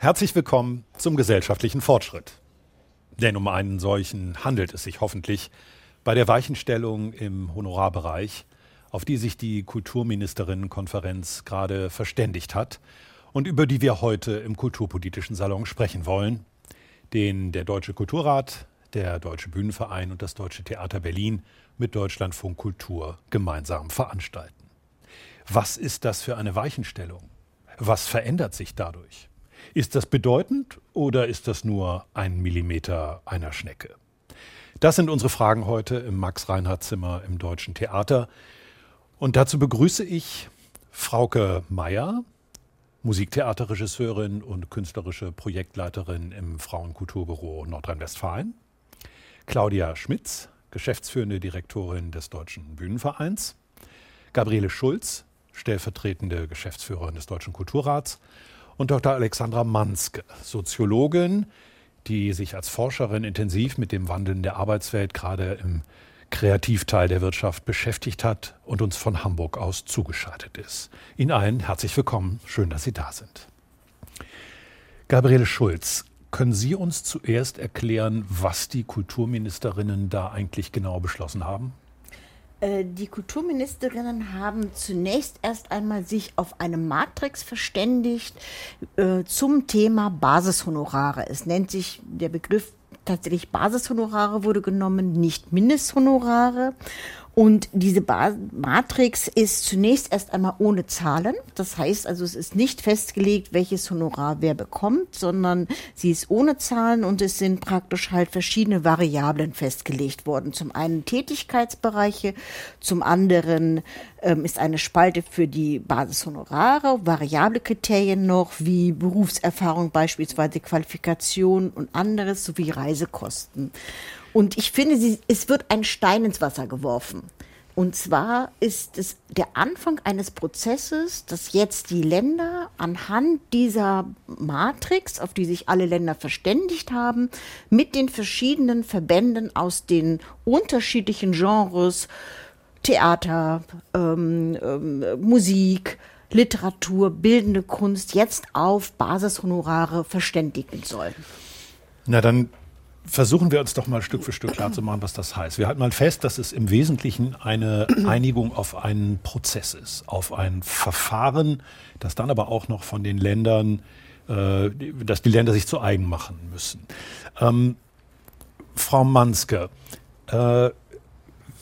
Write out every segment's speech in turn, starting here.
Herzlich willkommen zum gesellschaftlichen Fortschritt. Denn um einen solchen handelt es sich hoffentlich bei der Weichenstellung im Honorarbereich, auf die sich die Kulturministerinnenkonferenz gerade verständigt hat und über die wir heute im Kulturpolitischen Salon sprechen wollen, den der Deutsche Kulturrat, der Deutsche Bühnenverein und das Deutsche Theater Berlin mit Deutschlandfunk Kultur gemeinsam veranstalten. Was ist das für eine Weichenstellung? Was verändert sich dadurch? Ist das bedeutend oder ist das nur ein Millimeter einer Schnecke? Das sind unsere Fragen heute im Max-Reinhardt-Zimmer im Deutschen Theater. Und dazu begrüße ich Frauke Meyer, Musiktheaterregisseurin und künstlerische Projektleiterin im Frauenkulturbüro Nordrhein-Westfalen. Claudia Schmitz, geschäftsführende Direktorin des Deutschen Bühnenvereins. Gabriele Schulz, stellvertretende Geschäftsführerin des Deutschen Kulturrats. Und Dr. Alexandra Manske, Soziologin, die sich als Forscherin intensiv mit dem Wandeln der Arbeitswelt gerade im Kreativteil der Wirtschaft beschäftigt hat und uns von Hamburg aus zugeschaltet ist. Ihnen allen herzlich willkommen. Schön, dass Sie da sind. Gabriele Schulz, können Sie uns zuerst erklären, was die Kulturministerinnen da eigentlich genau beschlossen haben? Äh, die Kulturministerinnen haben zunächst erst einmal sich auf eine Matrix verständigt äh, zum Thema Basishonorare. Es nennt sich der Begriff tatsächlich Basishonorare wurde genommen, nicht Mindesthonorare. Und diese ba Matrix ist zunächst erst einmal ohne Zahlen. Das heißt also, es ist nicht festgelegt, welches Honorar wer bekommt, sondern sie ist ohne Zahlen und es sind praktisch halt verschiedene Variablen festgelegt worden. Zum einen Tätigkeitsbereiche, zum anderen ähm, ist eine Spalte für die Basishonorare, variable Kriterien noch, wie Berufserfahrung beispielsweise, Qualifikation und anderes, sowie Reisekosten. Und ich finde, sie, es wird ein Stein ins Wasser geworfen. Und zwar ist es der Anfang eines Prozesses, dass jetzt die Länder anhand dieser Matrix, auf die sich alle Länder verständigt haben, mit den verschiedenen Verbänden aus den unterschiedlichen Genres, Theater, ähm, ähm, Musik, Literatur, bildende Kunst jetzt auf Basishonorare verständigen sollen. Na, dann versuchen wir uns doch mal Stück für Stück klarzumachen, was das heißt. Wir halten mal fest, dass es im Wesentlichen eine Einigung auf einen Prozess ist, auf ein Verfahren, das dann aber auch noch von den Ländern, äh, dass die Länder sich zu eigen machen müssen. Ähm, Frau Manske, äh,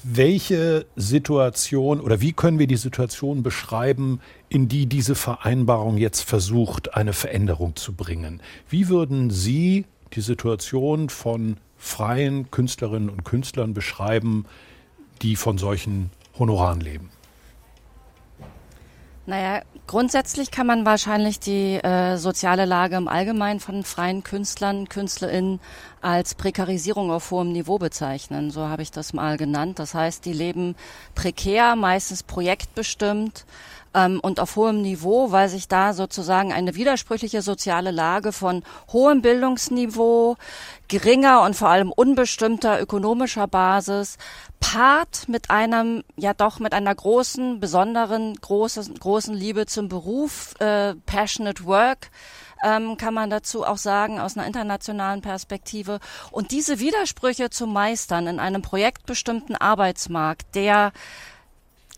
welche Situation oder wie können wir die Situation beschreiben, in die diese Vereinbarung jetzt versucht, eine Veränderung zu bringen? Wie würden Sie die Situation von freien Künstlerinnen und Künstlern beschreiben, die von solchen Honoraren leben? Naja, grundsätzlich kann man wahrscheinlich die äh, soziale Lage im Allgemeinen von freien Künstlern, KünstlerInnen als Prekarisierung auf hohem Niveau bezeichnen. So habe ich das mal genannt. Das heißt, die leben prekär, meistens projektbestimmt ähm, und auf hohem Niveau, weil sich da sozusagen eine widersprüchliche soziale Lage von hohem Bildungsniveau, geringer und vor allem unbestimmter ökonomischer Basis paart mit einem, ja doch mit einer großen, besonderen, großen, großen Liebe zum Beruf, äh, passionate work, ähm, kann man dazu auch sagen, aus einer internationalen Perspektive. Und diese Widersprüche zu meistern in einem projektbestimmten Arbeitsmarkt, der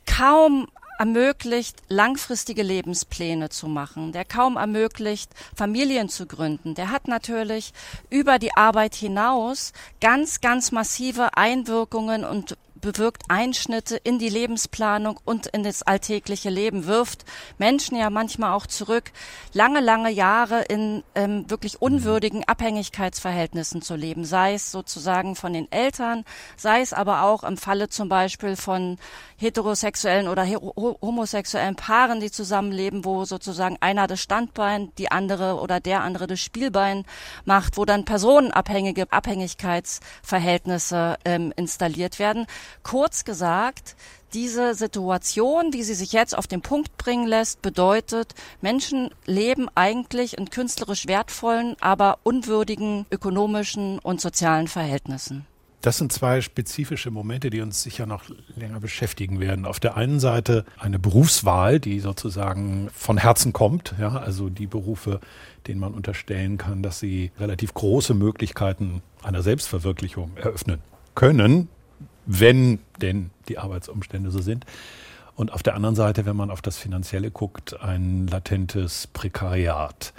kaum ermöglicht, langfristige Lebenspläne zu machen, der kaum ermöglicht, Familien zu gründen. Der hat natürlich über die Arbeit hinaus ganz, ganz massive Einwirkungen und bewirkt Einschnitte in die Lebensplanung und in das alltägliche Leben, wirft Menschen ja manchmal auch zurück, lange, lange Jahre in ähm, wirklich unwürdigen Abhängigkeitsverhältnissen zu leben, sei es sozusagen von den Eltern, sei es aber auch im Falle zum Beispiel von heterosexuellen oder homosexuellen Paaren, die zusammenleben, wo sozusagen einer das Standbein, die andere oder der andere das Spielbein macht, wo dann personenabhängige Abhängigkeitsverhältnisse ähm, installiert werden. Kurz gesagt, diese Situation, die sie sich jetzt auf den Punkt bringen lässt, bedeutet, Menschen leben eigentlich in künstlerisch wertvollen, aber unwürdigen ökonomischen und sozialen Verhältnissen. Das sind zwei spezifische Momente, die uns sicher noch länger beschäftigen werden. Auf der einen Seite eine Berufswahl, die sozusagen von Herzen kommt, ja, also die Berufe, denen man unterstellen kann, dass sie relativ große Möglichkeiten einer Selbstverwirklichung eröffnen können, wenn denn die Arbeitsumstände so sind. Und auf der anderen Seite, wenn man auf das Finanzielle guckt, ein latentes Prekariat.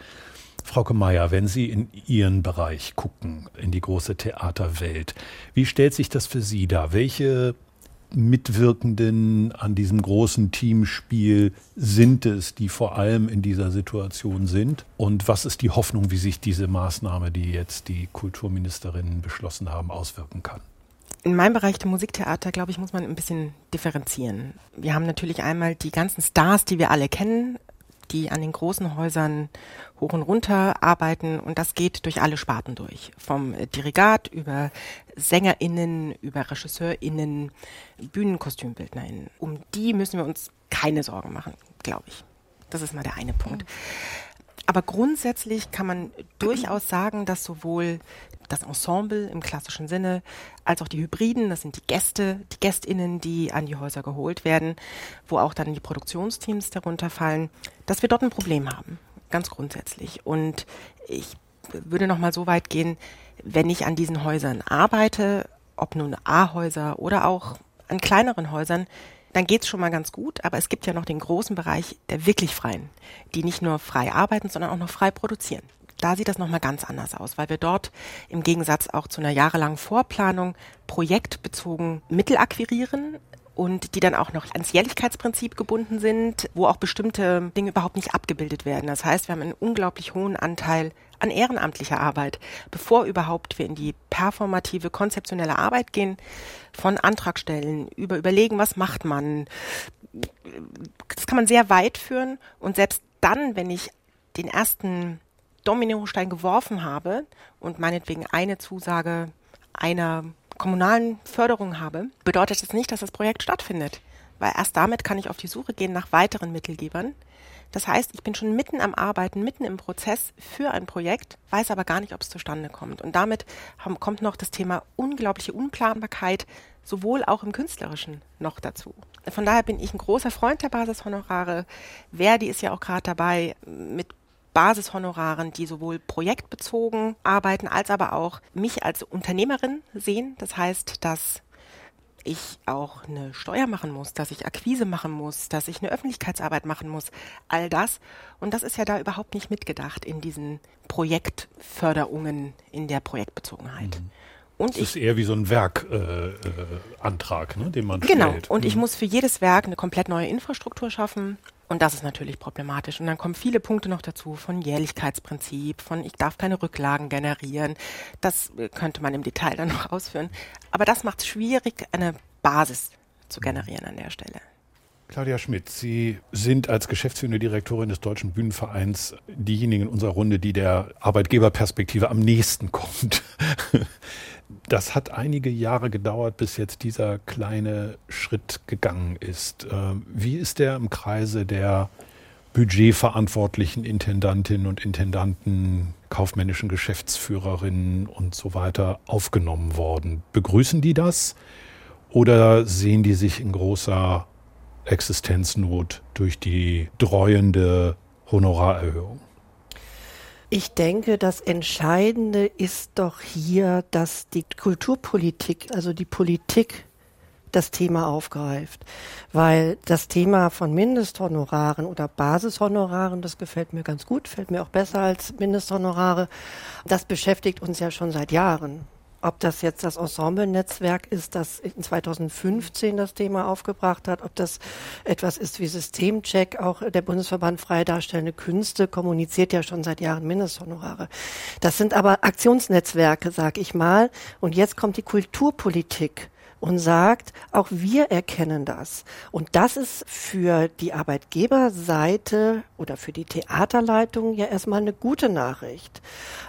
Frau Meyer, wenn Sie in Ihren Bereich gucken, in die große Theaterwelt, wie stellt sich das für Sie dar? Welche Mitwirkenden an diesem großen Teamspiel sind es, die vor allem in dieser Situation sind? Und was ist die Hoffnung, wie sich diese Maßnahme, die jetzt die Kulturministerinnen beschlossen haben, auswirken kann? In meinem Bereich der Musiktheater, glaube ich, muss man ein bisschen differenzieren. Wir haben natürlich einmal die ganzen Stars, die wir alle kennen, die an den großen Häusern hoch und runter arbeiten und das geht durch alle Sparten durch. Vom Dirigat über SängerInnen, über RegisseurInnen, BühnenkostümbildnerInnen. Um die müssen wir uns keine Sorgen machen, glaube ich. Das ist mal der eine Punkt. Aber grundsätzlich kann man durchaus sagen, dass sowohl das Ensemble im klassischen Sinne, als auch die Hybriden, das sind die Gäste, die GästInnen, die an die Häuser geholt werden, wo auch dann die Produktionsteams darunter fallen, dass wir dort ein Problem haben, ganz grundsätzlich. Und ich würde noch mal so weit gehen, wenn ich an diesen Häusern arbeite, ob nun A-Häuser oder auch an kleineren Häusern, dann geht's schon mal ganz gut, aber es gibt ja noch den großen Bereich der wirklich Freien, die nicht nur frei arbeiten, sondern auch noch frei produzieren. Da sieht das nochmal ganz anders aus, weil wir dort im Gegensatz auch zu einer jahrelangen Vorplanung projektbezogen Mittel akquirieren und die dann auch noch ans Jährlichkeitsprinzip gebunden sind, wo auch bestimmte Dinge überhaupt nicht abgebildet werden. Das heißt, wir haben einen unglaublich hohen Anteil an ehrenamtlicher Arbeit, bevor überhaupt wir in die performative, konzeptionelle Arbeit gehen, von Antragstellen über überlegen, was macht man. Das kann man sehr weit führen und selbst dann, wenn ich den ersten Dominostein geworfen habe und meinetwegen eine Zusage einer kommunalen Förderung habe, bedeutet das nicht, dass das Projekt stattfindet. Weil erst damit kann ich auf die Suche gehen nach weiteren Mittelgebern. Das heißt, ich bin schon mitten am Arbeiten, mitten im Prozess für ein Projekt, weiß aber gar nicht, ob es zustande kommt. Und damit haben, kommt noch das Thema unglaubliche Unplanbarkeit, sowohl auch im Künstlerischen noch dazu. Von daher bin ich ein großer Freund der Basishonorare. Verdi ist ja auch gerade dabei, mit Basishonoraren, die sowohl projektbezogen arbeiten, als aber auch mich als Unternehmerin sehen. Das heißt, dass ich auch eine Steuer machen muss, dass ich Akquise machen muss, dass ich eine Öffentlichkeitsarbeit machen muss, all das. Und das ist ja da überhaupt nicht mitgedacht in diesen Projektförderungen in der Projektbezogenheit. Mhm. Und das ich, ist eher wie so ein Werkantrag, äh, äh, ne, den man genau. stellt. Genau. Und mhm. ich muss für jedes Werk eine komplett neue Infrastruktur schaffen. Und das ist natürlich problematisch. Und dann kommen viele Punkte noch dazu von Jährlichkeitsprinzip, von ich darf keine Rücklagen generieren. Das äh, könnte man im Detail dann noch ausführen. Aber das macht es schwierig, eine Basis zu generieren an der Stelle. Claudia Schmidt, Sie sind als geschäftsführende Direktorin des Deutschen Bühnenvereins diejenige in unserer Runde, die der Arbeitgeberperspektive am nächsten kommt. Das hat einige Jahre gedauert, bis jetzt dieser kleine Schritt gegangen ist. Ähm, wie ist der im Kreise der budgetverantwortlichen Intendantinnen und Intendanten, kaufmännischen Geschäftsführerinnen und so weiter aufgenommen worden? Begrüßen die das oder sehen die sich in großer Existenznot durch die dreuende Honorarerhöhung? Ich denke, das Entscheidende ist doch hier, dass die Kulturpolitik, also die Politik das Thema aufgreift. Weil das Thema von Mindesthonoraren oder Basishonoraren, das gefällt mir ganz gut, fällt mir auch besser als Mindesthonorare, das beschäftigt uns ja schon seit Jahren ob das jetzt das Ensemble-Netzwerk ist, das in 2015 das Thema aufgebracht hat, ob das etwas ist wie Systemcheck, auch der Bundesverband Freie Darstellende Künste kommuniziert ja schon seit Jahren Mindesthonorare. Das sind aber Aktionsnetzwerke, sag ich mal. Und jetzt kommt die Kulturpolitik und sagt, auch wir erkennen das. Und das ist für die Arbeitgeberseite oder für die Theaterleitung ja erstmal eine gute Nachricht.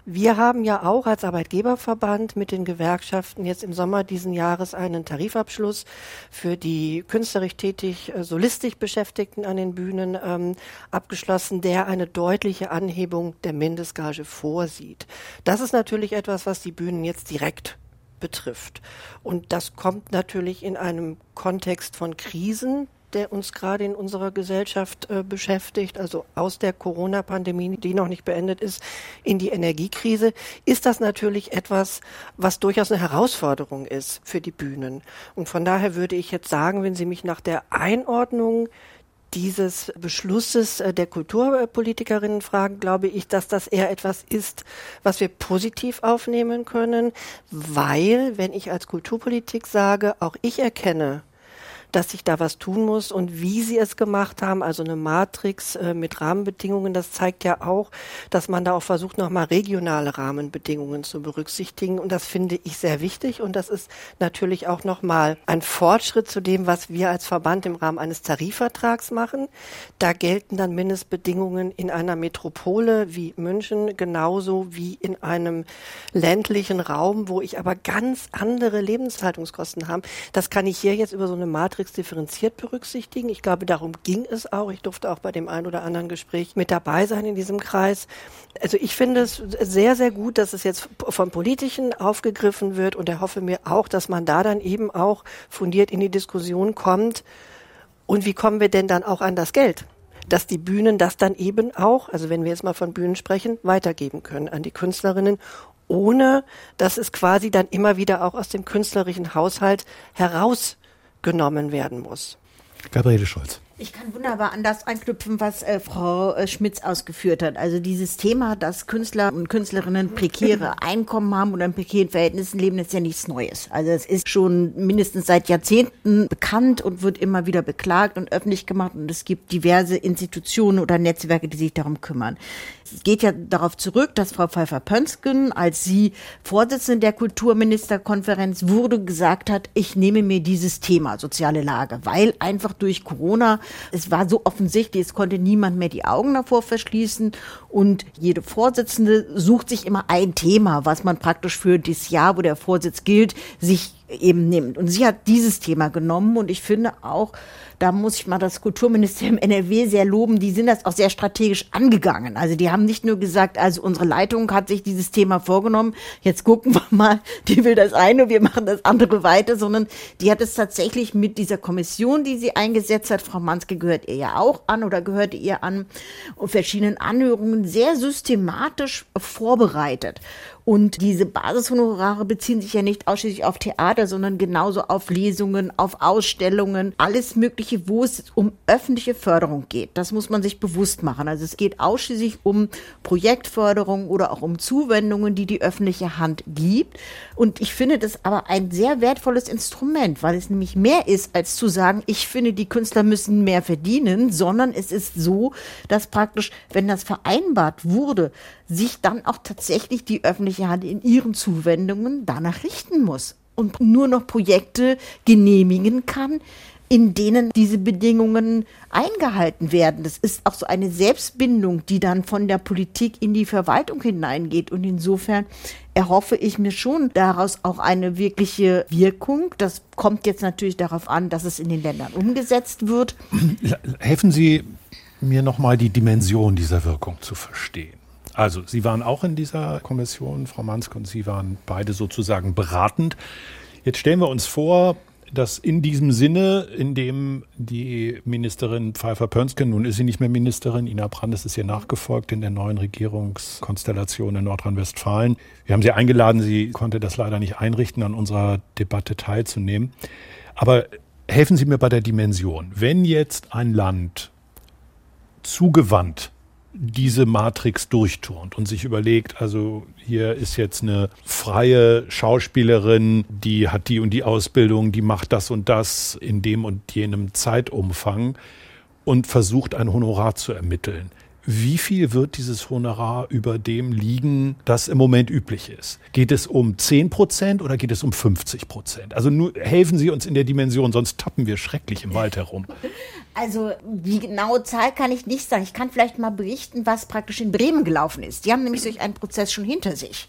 Wir haben ja auch als Arbeitgeberverband mit den Gewerkschaften jetzt im Sommer diesen Jahres einen Tarifabschluss für die künstlerisch tätig, äh, solistisch Beschäftigten an den Bühnen ähm, abgeschlossen, der eine deutliche Anhebung der Mindestgage vorsieht. Das ist natürlich etwas, was die Bühnen jetzt direkt betrifft. Und das kommt natürlich in einem Kontext von Krisen, der uns gerade in unserer Gesellschaft äh, beschäftigt, also aus der Corona-Pandemie, die noch nicht beendet ist, in die Energiekrise, ist das natürlich etwas, was durchaus eine Herausforderung ist für die Bühnen. Und von daher würde ich jetzt sagen, wenn Sie mich nach der Einordnung dieses Beschlusses äh, der Kulturpolitikerinnen fragen, glaube ich, dass das eher etwas ist, was wir positiv aufnehmen können, weil, wenn ich als Kulturpolitik sage, auch ich erkenne, dass sich da was tun muss und wie sie es gemacht haben, also eine Matrix äh, mit Rahmenbedingungen, das zeigt ja auch, dass man da auch versucht, nochmal regionale Rahmenbedingungen zu berücksichtigen und das finde ich sehr wichtig und das ist natürlich auch nochmal ein Fortschritt zu dem, was wir als Verband im Rahmen eines Tarifvertrags machen. Da gelten dann Mindestbedingungen in einer Metropole wie München genauso wie in einem ländlichen Raum, wo ich aber ganz andere Lebenshaltungskosten habe. Das kann ich hier jetzt über so eine Matrix Matrix differenziert berücksichtigen. Ich glaube, darum ging es auch. Ich durfte auch bei dem einen oder anderen Gespräch mit dabei sein in diesem Kreis. Also ich finde es sehr, sehr gut, dass es jetzt vom Politischen aufgegriffen wird und er hoffe mir auch, dass man da dann eben auch fundiert in die Diskussion kommt. Und wie kommen wir denn dann auch an das Geld? dass die Bühnen das dann eben auch, also wenn wir jetzt mal von Bühnen sprechen, weitergeben können an die Künstlerinnen, ohne dass es quasi dann immer wieder auch aus dem künstlerischen Haushalt heraus genommen werden muss. Gabriele Scholz. Ich kann wunderbar an das anknüpfen, was äh, Frau äh, Schmitz ausgeführt hat. Also dieses Thema, dass Künstler und Künstlerinnen prekäre Einkommen haben oder in prekären Verhältnissen leben, ist ja nichts Neues. Also es ist schon mindestens seit Jahrzehnten bekannt und wird immer wieder beklagt und öffentlich gemacht. Und es gibt diverse Institutionen oder Netzwerke, die sich darum kümmern. Es geht ja darauf zurück, dass Frau Pfeiffer-Pönsken, als sie Vorsitzende der Kulturministerkonferenz wurde, gesagt hat, ich nehme mir dieses Thema soziale Lage, weil einfach durch Corona es war so offensichtlich, es konnte niemand mehr die Augen davor verschließen. Und jede Vorsitzende sucht sich immer ein Thema, was man praktisch für das Jahr, wo der Vorsitz gilt, sich eben nimmt. Und sie hat dieses Thema genommen und ich finde auch, da muss ich mal das Kulturministerium NRW sehr loben, die sind das auch sehr strategisch angegangen. Also die haben nicht nur gesagt, also unsere Leitung hat sich dieses Thema vorgenommen, jetzt gucken wir mal, die will das eine, wir machen das andere weiter, sondern die hat es tatsächlich mit dieser Kommission, die sie eingesetzt hat, Frau Manske gehört ihr ja auch an oder gehörte ihr an, und verschiedenen Anhörungen sehr systematisch vorbereitet. Und diese Basishonorare beziehen sich ja nicht ausschließlich auf Theater, sondern genauso auf Lesungen, auf Ausstellungen, alles Mögliche, wo es um öffentliche Förderung geht. Das muss man sich bewusst machen. Also es geht ausschließlich um Projektförderung oder auch um Zuwendungen, die die öffentliche Hand gibt. Und ich finde das aber ein sehr wertvolles Instrument, weil es nämlich mehr ist, als zu sagen, ich finde, die Künstler müssen mehr verdienen, sondern es ist so, dass praktisch, wenn das vereinbart wurde, sich dann auch tatsächlich die öffentliche Hand in ihren Zuwendungen danach richten muss und nur noch Projekte genehmigen kann, in denen diese Bedingungen eingehalten werden. Das ist auch so eine Selbstbindung, die dann von der Politik in die Verwaltung hineingeht. Und insofern erhoffe ich mir schon daraus auch eine wirkliche Wirkung. Das kommt jetzt natürlich darauf an, dass es in den Ländern umgesetzt wird. Helfen Sie mir nochmal die Dimension dieser Wirkung zu verstehen. Also, Sie waren auch in dieser Kommission, Frau Mansk, und Sie waren beide sozusagen beratend. Jetzt stellen wir uns vor, dass in diesem Sinne, in dem die Ministerin Pfeiffer-Pönsken, nun ist sie nicht mehr Ministerin, Ina Brandes ist ihr nachgefolgt in der neuen Regierungskonstellation in Nordrhein-Westfalen. Wir haben sie eingeladen, sie konnte das leider nicht einrichten, an unserer Debatte teilzunehmen. Aber helfen Sie mir bei der Dimension. Wenn jetzt ein Land zugewandt diese Matrix durchturnt und sich überlegt, also hier ist jetzt eine freie Schauspielerin, die hat die und die Ausbildung, die macht das und das in dem und jenem Zeitumfang und versucht ein Honorar zu ermitteln wie viel wird dieses Honorar über dem liegen, das im Moment üblich ist? Geht es um 10 Prozent oder geht es um 50 Prozent? Also nur helfen Sie uns in der Dimension, sonst tappen wir schrecklich im Wald herum. Also die genaue Zahl kann ich nicht sagen. Ich kann vielleicht mal berichten, was praktisch in Bremen gelaufen ist. Die haben nämlich solch einen Prozess schon hinter sich.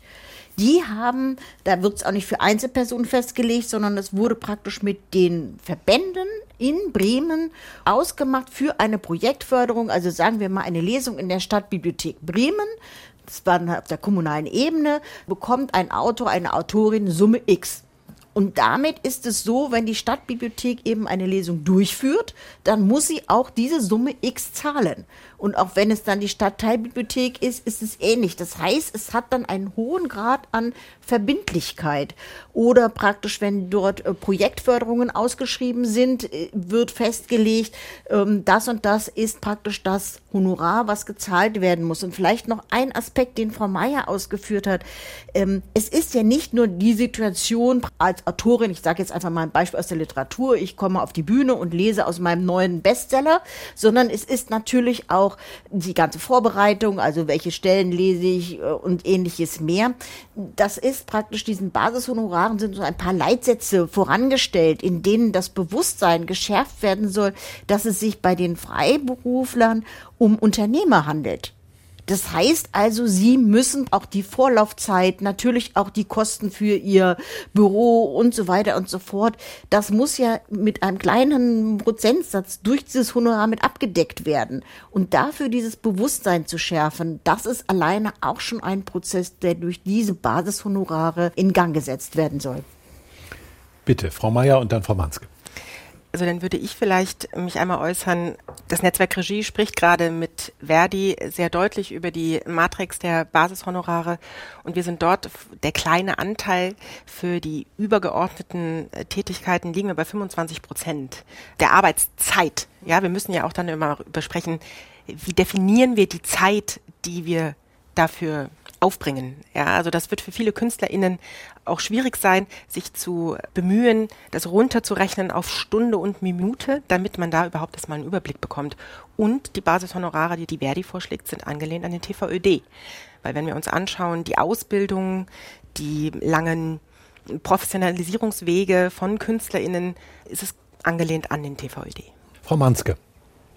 Die haben, da wird es auch nicht für Einzelpersonen festgelegt, sondern es wurde praktisch mit den Verbänden in Bremen ausgemacht für eine Projektförderung, also sagen wir mal eine Lesung in der Stadtbibliothek Bremen das war auf der kommunalen Ebene, bekommt ein Autor, eine Autorin Summe X. Und damit ist es so, wenn die Stadtbibliothek eben eine Lesung durchführt, dann muss sie auch diese Summe X zahlen. Und auch wenn es dann die Stadtteilbibliothek ist, ist es ähnlich. Das heißt, es hat dann einen hohen Grad an Verbindlichkeit. Oder praktisch, wenn dort äh, Projektförderungen ausgeschrieben sind, äh, wird festgelegt, ähm, das und das ist praktisch das Honorar, was gezahlt werden muss. Und vielleicht noch ein Aspekt, den Frau Meier ausgeführt hat. Ähm, es ist ja nicht nur die Situation als Autorin, ich sage jetzt einfach mal ein Beispiel aus der Literatur, ich komme auf die Bühne und lese aus meinem neuen Bestseller, sondern es ist natürlich auch auch die ganze Vorbereitung, also welche Stellen lese ich äh, und ähnliches mehr. Das ist praktisch diesen Basishonoraren sind so ein paar Leitsätze vorangestellt, in denen das Bewusstsein geschärft werden soll, dass es sich bei den Freiberuflern um Unternehmer handelt. Das heißt also, Sie müssen auch die Vorlaufzeit, natürlich auch die Kosten für Ihr Büro und so weiter und so fort, das muss ja mit einem kleinen Prozentsatz durch dieses Honorar mit abgedeckt werden. Und dafür dieses Bewusstsein zu schärfen, das ist alleine auch schon ein Prozess, der durch diese Basishonorare in Gang gesetzt werden soll. Bitte, Frau Meier und dann Frau Manske. Also dann würde ich vielleicht mich einmal äußern. Das Netzwerk Regie spricht gerade mit Verdi sehr deutlich über die Matrix der Basishonorare und wir sind dort der kleine Anteil für die übergeordneten äh, Tätigkeiten liegen wir bei 25 Prozent der Arbeitszeit. Ja, wir müssen ja auch dann immer besprechen, wie definieren wir die Zeit, die wir dafür aufbringen. Ja, also das wird für viele KünstlerInnen auch schwierig sein, sich zu bemühen, das runterzurechnen auf Stunde und Minute, damit man da überhaupt erstmal einen Überblick bekommt. Und die Basishonorare, die die Verdi vorschlägt, sind angelehnt an den TVÖD. Weil wenn wir uns anschauen, die Ausbildung, die langen Professionalisierungswege von KünstlerInnen, ist es angelehnt an den TVÖD. Frau Manske.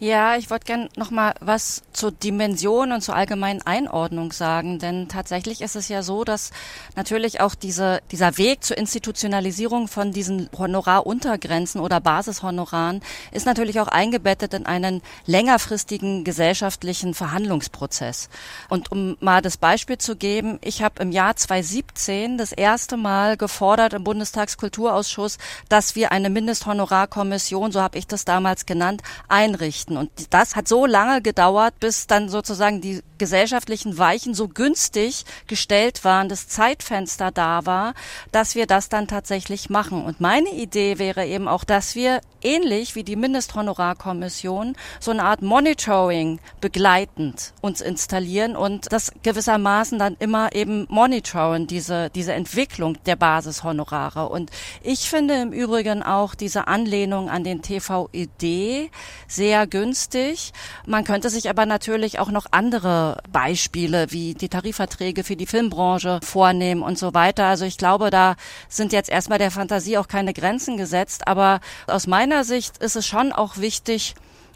Ja, ich wollte gerne noch mal was zur Dimension und zur allgemeinen Einordnung sagen, denn tatsächlich ist es ja so, dass natürlich auch diese, dieser Weg zur Institutionalisierung von diesen Honoraruntergrenzen oder Basishonoraren ist natürlich auch eingebettet in einen längerfristigen gesellschaftlichen Verhandlungsprozess. Und um mal das Beispiel zu geben, ich habe im Jahr 2017 das erste Mal gefordert im Bundestagskulturausschuss, dass wir eine Mindesthonorarkommission, so habe ich das damals genannt, einrichten richten. Und das hat so lange gedauert, bis dann sozusagen die gesellschaftlichen Weichen so günstig gestellt waren, das Zeitfenster da war, dass wir das dann tatsächlich machen. Und meine Idee wäre eben auch, dass wir ähnlich wie die Mindesthonorarkommission so eine Art Monitoring begleitend uns installieren und das gewissermaßen dann immer eben monitoren, diese, diese Entwicklung der Basishonorare. Und ich finde im Übrigen auch diese Anlehnung an den TVED sehr günstig. Man könnte sich aber natürlich auch noch andere Beispiele wie die Tarifverträge für die Filmbranche vornehmen und so weiter. Also ich glaube, da sind jetzt erstmal der Fantasie auch keine Grenzen gesetzt. Aber aus meiner Sicht ist es schon auch wichtig,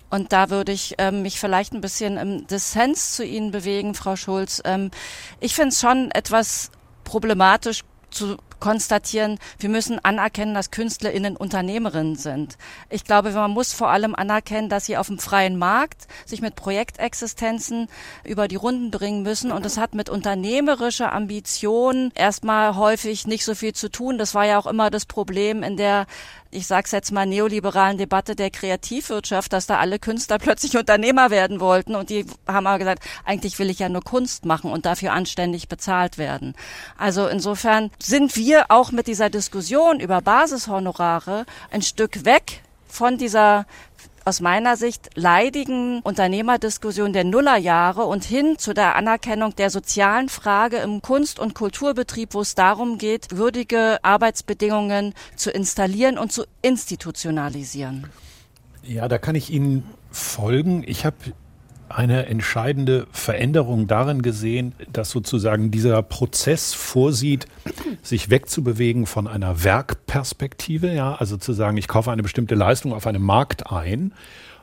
und da würde ich ähm, mich vielleicht ein bisschen im Dissens zu Ihnen bewegen, Frau Schulz. Ähm, ich finde es schon etwas problematisch zu konstatieren, wir müssen anerkennen, dass KünstlerInnen Unternehmerinnen sind. Ich glaube, man muss vor allem anerkennen, dass sie auf dem freien Markt sich mit Projektexistenzen über die Runden bringen müssen. Und das hat mit unternehmerischer Ambition erstmal häufig nicht so viel zu tun. Das war ja auch immer das Problem in der ich sag's jetzt mal, neoliberalen Debatte der Kreativwirtschaft, dass da alle Künstler plötzlich Unternehmer werden wollten und die haben aber gesagt, eigentlich will ich ja nur Kunst machen und dafür anständig bezahlt werden. Also insofern sind wir auch mit dieser Diskussion über Basishonorare ein Stück weg von dieser aus meiner Sicht leidigen Unternehmerdiskussion der Nullerjahre und hin zu der Anerkennung der sozialen Frage im Kunst- und Kulturbetrieb, wo es darum geht, würdige Arbeitsbedingungen zu installieren und zu institutionalisieren. Ja, da kann ich Ihnen folgen. Ich habe eine entscheidende Veränderung darin gesehen, dass sozusagen dieser Prozess vorsieht, sich wegzubewegen von einer Werkperspektive, ja, also zu sagen, ich kaufe eine bestimmte Leistung auf einem Markt ein,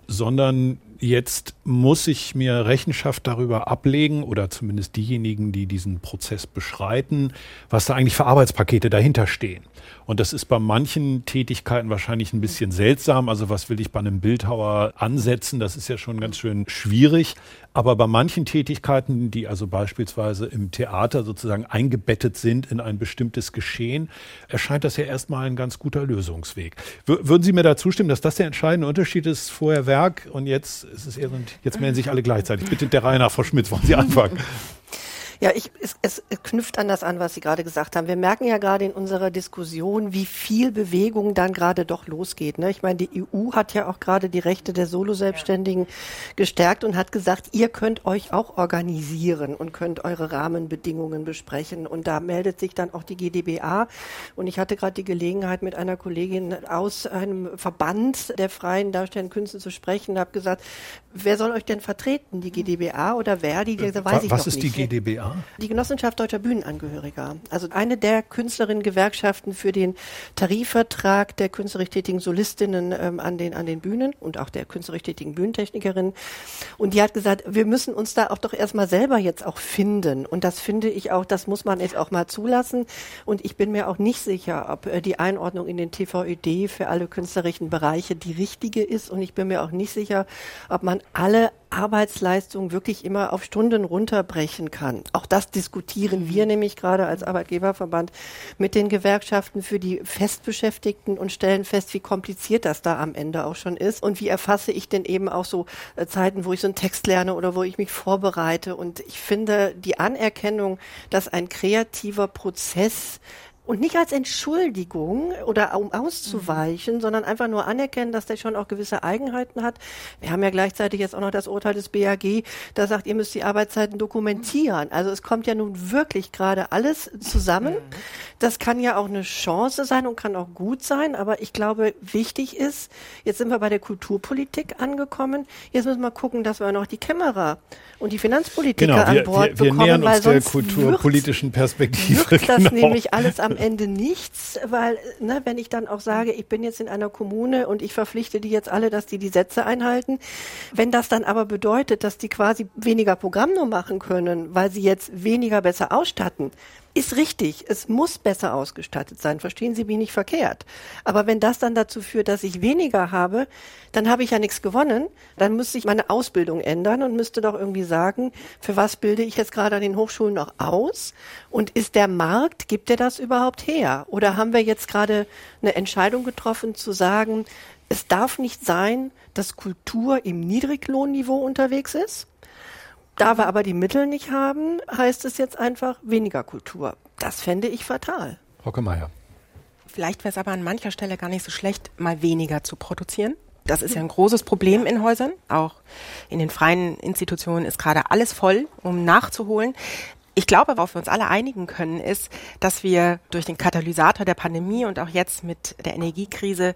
sondern Jetzt muss ich mir Rechenschaft darüber ablegen oder zumindest diejenigen, die diesen Prozess beschreiten, was da eigentlich für Arbeitspakete dahinter stehen. Und das ist bei manchen Tätigkeiten wahrscheinlich ein bisschen seltsam. Also was will ich bei einem Bildhauer ansetzen? Das ist ja schon ganz schön schwierig. Aber bei manchen Tätigkeiten, die also beispielsweise im Theater sozusagen eingebettet sind in ein bestimmtes Geschehen, erscheint das ja erstmal ein ganz guter Lösungsweg. Würden Sie mir da zustimmen, dass das der entscheidende Unterschied ist? Vorher Werk und jetzt ist es eher jetzt melden sich alle gleichzeitig. Bitte der Reihe nach, Frau Schmitz, wollen Sie anfangen? Ja, ich, es, es knüpft an das an, was Sie gerade gesagt haben. Wir merken ja gerade in unserer Diskussion, wie viel Bewegung dann gerade doch losgeht. Ne? Ich meine, die EU hat ja auch gerade die Rechte der Solo-Selbstständigen ja. gestärkt und hat gesagt, ihr könnt euch auch organisieren und könnt eure Rahmenbedingungen besprechen. Und da meldet sich dann auch die GdBA. Und ich hatte gerade die Gelegenheit, mit einer Kollegin aus einem Verband der freien darstellenden Künste zu sprechen, habe gesagt, wer soll euch denn vertreten? Die GdBA oder wer? Die, die weiß ich Was ist nicht. die GdBA? Die Genossenschaft Deutscher Bühnenangehöriger. Also eine der Künstlerinnen-Gewerkschaften für den Tarifvertrag der künstlerisch tätigen Solistinnen ähm, an, den, an den Bühnen und auch der künstlerisch tätigen Bühnentechnikerinnen. Und die hat gesagt, wir müssen uns da auch doch erstmal selber jetzt auch finden. Und das finde ich auch, das muss man jetzt auch mal zulassen. Und ich bin mir auch nicht sicher, ob äh, die Einordnung in den TVÖD für alle künstlerischen Bereiche die richtige ist. Und ich bin mir auch nicht sicher, ob man alle Arbeitsleistung wirklich immer auf Stunden runterbrechen kann. Auch das diskutieren wir nämlich gerade als Arbeitgeberverband mit den Gewerkschaften für die Festbeschäftigten und stellen fest, wie kompliziert das da am Ende auch schon ist und wie erfasse ich denn eben auch so äh, Zeiten, wo ich so einen Text lerne oder wo ich mich vorbereite. Und ich finde die Anerkennung, dass ein kreativer Prozess und nicht als Entschuldigung oder um auszuweichen, mhm. sondern einfach nur anerkennen, dass der schon auch gewisse Eigenheiten hat. Wir haben ja gleichzeitig jetzt auch noch das Urteil des BAG, da sagt, ihr müsst die Arbeitszeiten dokumentieren. Also es kommt ja nun wirklich gerade alles zusammen. Mhm. Das kann ja auch eine Chance sein und kann auch gut sein, aber ich glaube, wichtig ist, jetzt sind wir bei der Kulturpolitik angekommen, jetzt müssen wir gucken, dass wir noch die Kämmerer und die Finanzpolitiker genau, wir, an Bord wir, wir bekommen, nähern uns der kulturpolitischen Perspektive. Wirkt das genau. nämlich alles am Ende nichts, weil ne, wenn ich dann auch sage, ich bin jetzt in einer Kommune und ich verpflichte die jetzt alle, dass die die Sätze einhalten, wenn das dann aber bedeutet, dass die quasi weniger Programm nur machen können, weil sie jetzt weniger besser ausstatten, ist richtig, es muss besser ausgestattet sein, verstehen Sie mich nicht verkehrt. Aber wenn das dann dazu führt, dass ich weniger habe, dann habe ich ja nichts gewonnen. Dann müsste ich meine Ausbildung ändern und müsste doch irgendwie sagen, für was bilde ich jetzt gerade an den Hochschulen noch aus? Und ist der Markt, gibt er das überhaupt her? Oder haben wir jetzt gerade eine Entscheidung getroffen zu sagen, es darf nicht sein, dass Kultur im Niedriglohnniveau unterwegs ist? Da wir aber die Mittel nicht haben, heißt es jetzt einfach weniger Kultur. Das fände ich fatal. Hocke Meier. Vielleicht wäre es aber an mancher Stelle gar nicht so schlecht, mal weniger zu produzieren. Das ist ja ein großes Problem in Häusern. Auch in den freien Institutionen ist gerade alles voll, um nachzuholen. Ich glaube, worauf wir uns alle einigen können, ist, dass wir durch den Katalysator der Pandemie und auch jetzt mit der Energiekrise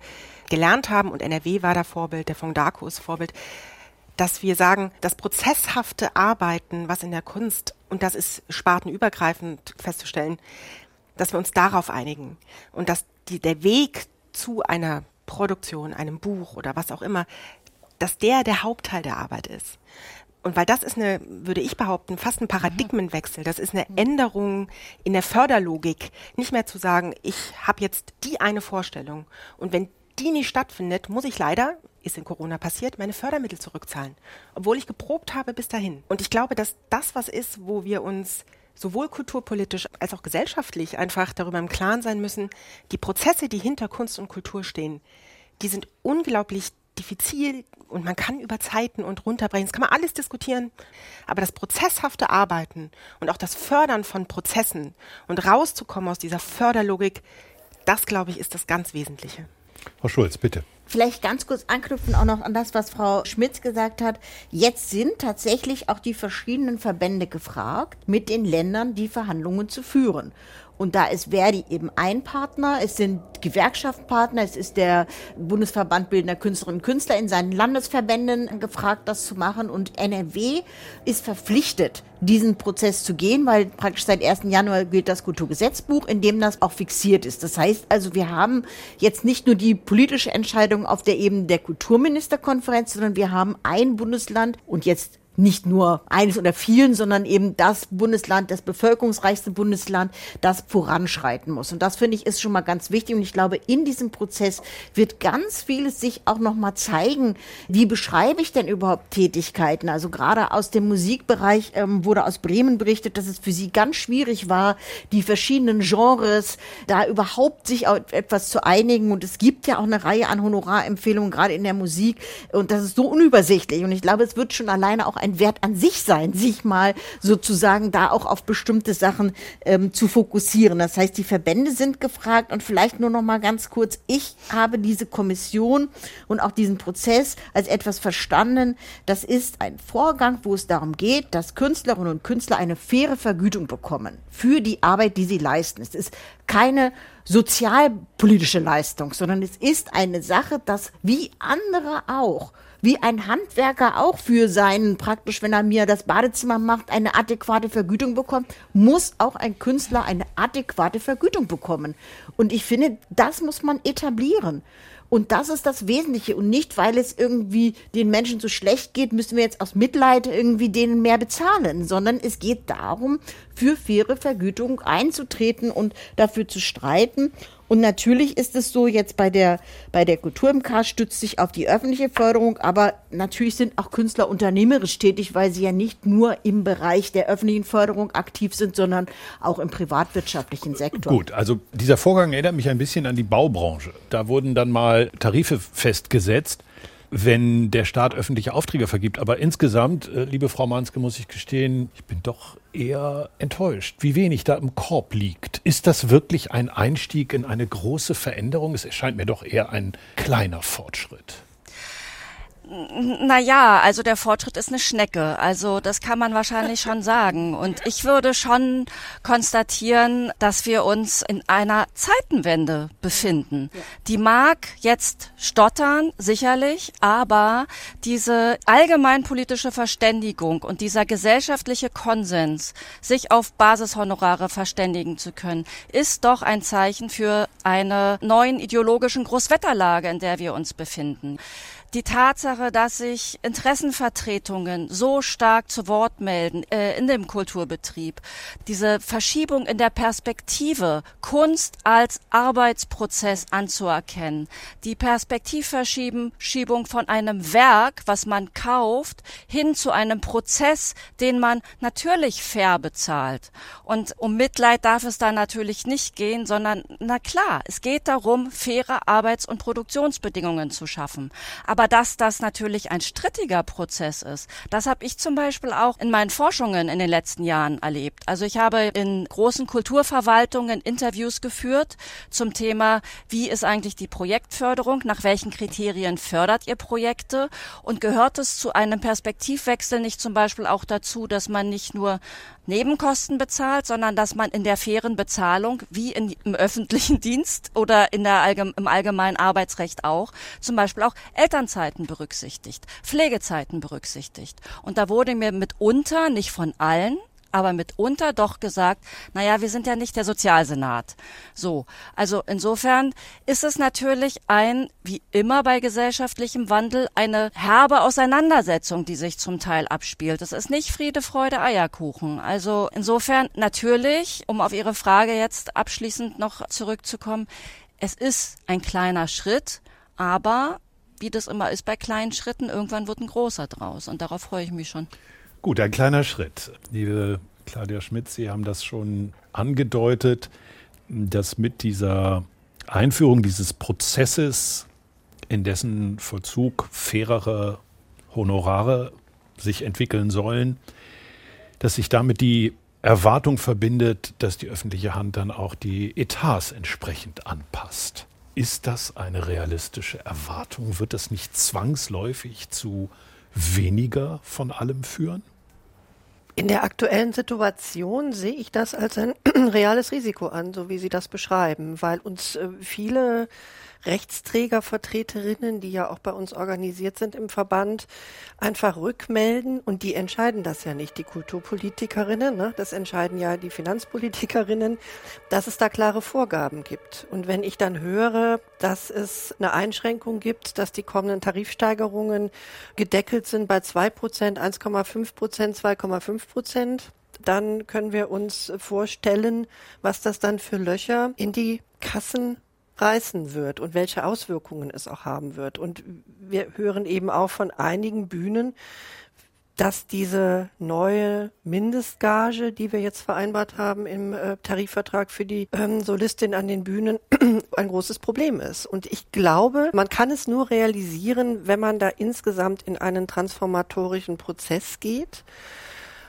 gelernt haben, und NRW war da Vorbild, der Fondaco ist Vorbild, dass wir sagen, das prozesshafte Arbeiten, was in der Kunst, und das ist spartenübergreifend festzustellen, dass wir uns darauf einigen und dass die, der Weg zu einer Produktion, einem Buch oder was auch immer, dass der der Hauptteil der Arbeit ist. Und weil das ist eine, würde ich behaupten, fast ein Paradigmenwechsel. Das ist eine Änderung in der Förderlogik. Nicht mehr zu sagen, ich habe jetzt die eine Vorstellung und wenn die nicht stattfindet, muss ich leider, ist in Corona passiert, meine Fördermittel zurückzahlen, obwohl ich geprobt habe bis dahin. Und ich glaube, dass das was ist, wo wir uns sowohl kulturpolitisch als auch gesellschaftlich einfach darüber im Klaren sein müssen, die Prozesse, die hinter Kunst und Kultur stehen, die sind unglaublich diffizil und man kann über Zeiten und runterbrechen, das kann man alles diskutieren, aber das prozesshafte Arbeiten und auch das Fördern von Prozessen und rauszukommen aus dieser Förderlogik, das glaube ich ist das ganz Wesentliche. Frau Schulz, bitte. Vielleicht ganz kurz anknüpfen auch noch an das, was Frau Schmitz gesagt hat. Jetzt sind tatsächlich auch die verschiedenen Verbände gefragt, mit den Ländern die Verhandlungen zu führen. Und da ist Verdi eben ein Partner, es sind Gewerkschaftspartner, es ist der Bundesverband Bildender Künstlerinnen und Künstler in seinen Landesverbänden gefragt, das zu machen. Und NRW ist verpflichtet, diesen Prozess zu gehen, weil praktisch seit 1. Januar gilt das Kulturgesetzbuch, in dem das auch fixiert ist. Das heißt also, wir haben jetzt nicht nur die politische Entscheidung, auf der Ebene der Kulturministerkonferenz, sondern wir haben ein Bundesland und jetzt nicht nur eines oder vielen, sondern eben das Bundesland, das bevölkerungsreichste Bundesland, das voranschreiten muss. Und das finde ich ist schon mal ganz wichtig. Und ich glaube, in diesem Prozess wird ganz vieles sich auch noch mal zeigen. Wie beschreibe ich denn überhaupt Tätigkeiten? Also gerade aus dem Musikbereich ähm, wurde aus Bremen berichtet, dass es für sie ganz schwierig war, die verschiedenen Genres da überhaupt sich auf etwas zu einigen. Und es gibt ja auch eine Reihe an Honorarempfehlungen, gerade in der Musik. Und das ist so unübersichtlich. Und ich glaube, es wird schon alleine auch ein ein Wert an sich sein, sich mal sozusagen da auch auf bestimmte Sachen ähm, zu fokussieren. Das heißt, die Verbände sind gefragt und vielleicht nur noch mal ganz kurz. Ich habe diese Kommission und auch diesen Prozess als etwas verstanden. Das ist ein Vorgang, wo es darum geht, dass Künstlerinnen und Künstler eine faire Vergütung bekommen für die Arbeit, die sie leisten. Es ist keine sozialpolitische Leistung, sondern es ist eine Sache, dass wie andere auch wie ein Handwerker auch für seinen, praktisch, wenn er mir das Badezimmer macht, eine adäquate Vergütung bekommt, muss auch ein Künstler eine adäquate Vergütung bekommen. Und ich finde, das muss man etablieren. Und das ist das Wesentliche. Und nicht, weil es irgendwie den Menschen so schlecht geht, müssen wir jetzt aus Mitleid irgendwie denen mehr bezahlen, sondern es geht darum, für faire Vergütung einzutreten und dafür zu streiten. Und natürlich ist es so, jetzt bei der, bei der Kultur MK stützt sich auf die öffentliche Förderung, aber natürlich sind auch Künstler unternehmerisch tätig, weil sie ja nicht nur im Bereich der öffentlichen Förderung aktiv sind, sondern auch im privatwirtschaftlichen Sektor. Gut, also dieser Vorgang erinnert mich ein bisschen an die Baubranche. Da wurden dann mal Tarife festgesetzt wenn der Staat öffentliche Aufträge vergibt. Aber insgesamt, äh, liebe Frau Manske, muss ich gestehen, ich bin doch eher enttäuscht, wie wenig da im Korb liegt. Ist das wirklich ein Einstieg in eine große Veränderung? Es erscheint mir doch eher ein kleiner Fortschritt. Naja, also der Fortschritt ist eine Schnecke. Also das kann man wahrscheinlich schon sagen. Und ich würde schon konstatieren, dass wir uns in einer Zeitenwende befinden. Die mag jetzt stottern, sicherlich, aber diese allgemeinpolitische Verständigung und dieser gesellschaftliche Konsens, sich auf Basishonorare verständigen zu können, ist doch ein Zeichen für eine neuen ideologischen Großwetterlage, in der wir uns befinden die Tatsache, dass sich Interessenvertretungen so stark zu Wort melden äh, in dem Kulturbetrieb, diese Verschiebung in der Perspektive, Kunst als Arbeitsprozess anzuerkennen, die Perspektivverschiebung von einem Werk, was man kauft, hin zu einem Prozess, den man natürlich fair bezahlt. Und um Mitleid darf es da natürlich nicht gehen, sondern na klar, es geht darum, faire Arbeits- und Produktionsbedingungen zu schaffen. Aber aber dass das natürlich ein strittiger Prozess ist, das habe ich zum Beispiel auch in meinen Forschungen in den letzten Jahren erlebt. Also ich habe in großen Kulturverwaltungen Interviews geführt zum Thema, wie ist eigentlich die Projektförderung, nach welchen Kriterien fördert ihr Projekte und gehört es zu einem Perspektivwechsel nicht zum Beispiel auch dazu, dass man nicht nur Nebenkosten bezahlt, sondern dass man in der fairen Bezahlung, wie in, im öffentlichen Dienst oder in der Allgeme im allgemeinen Arbeitsrecht auch, zum Beispiel auch Elternzeiten berücksichtigt, Pflegezeiten berücksichtigt. Und da wurde mir mitunter, nicht von allen, aber mitunter doch gesagt, naja, wir sind ja nicht der Sozialsenat. So. Also insofern ist es natürlich ein, wie immer bei gesellschaftlichem Wandel, eine herbe Auseinandersetzung, die sich zum Teil abspielt. Es ist nicht Friede, Freude, Eierkuchen. Also insofern natürlich, um auf Ihre Frage jetzt abschließend noch zurückzukommen, es ist ein kleiner Schritt, aber wie das immer ist bei kleinen Schritten, irgendwann wird ein großer draus. Und darauf freue ich mich schon. Gut, ein kleiner Schritt. Liebe Claudia Schmidt, Sie haben das schon angedeutet, dass mit dieser Einführung dieses Prozesses, in dessen Vollzug fairere Honorare sich entwickeln sollen, dass sich damit die Erwartung verbindet, dass die öffentliche Hand dann auch die Etats entsprechend anpasst. Ist das eine realistische Erwartung? Wird das nicht zwangsläufig zu weniger von allem führen? In der aktuellen Situation sehe ich das als ein reales Risiko an, so wie Sie das beschreiben, weil uns äh, viele Rechtsträgervertreterinnen, die ja auch bei uns organisiert sind im Verband, einfach rückmelden und die entscheiden das ja nicht, die Kulturpolitikerinnen, ne? das entscheiden ja die Finanzpolitikerinnen, dass es da klare Vorgaben gibt. Und wenn ich dann höre, dass es eine Einschränkung gibt, dass die kommenden Tarifsteigerungen gedeckelt sind bei zwei Prozent, 1,5 Prozent, 2,5 Prozent, dann können wir uns vorstellen, was das dann für Löcher in die Kassen reißen wird und welche Auswirkungen es auch haben wird. Und wir hören eben auch von einigen Bühnen, dass diese neue Mindestgage, die wir jetzt vereinbart haben im äh, Tarifvertrag für die ähm, Solistin an den Bühnen, ein großes Problem ist. Und ich glaube, man kann es nur realisieren, wenn man da insgesamt in einen transformatorischen Prozess geht.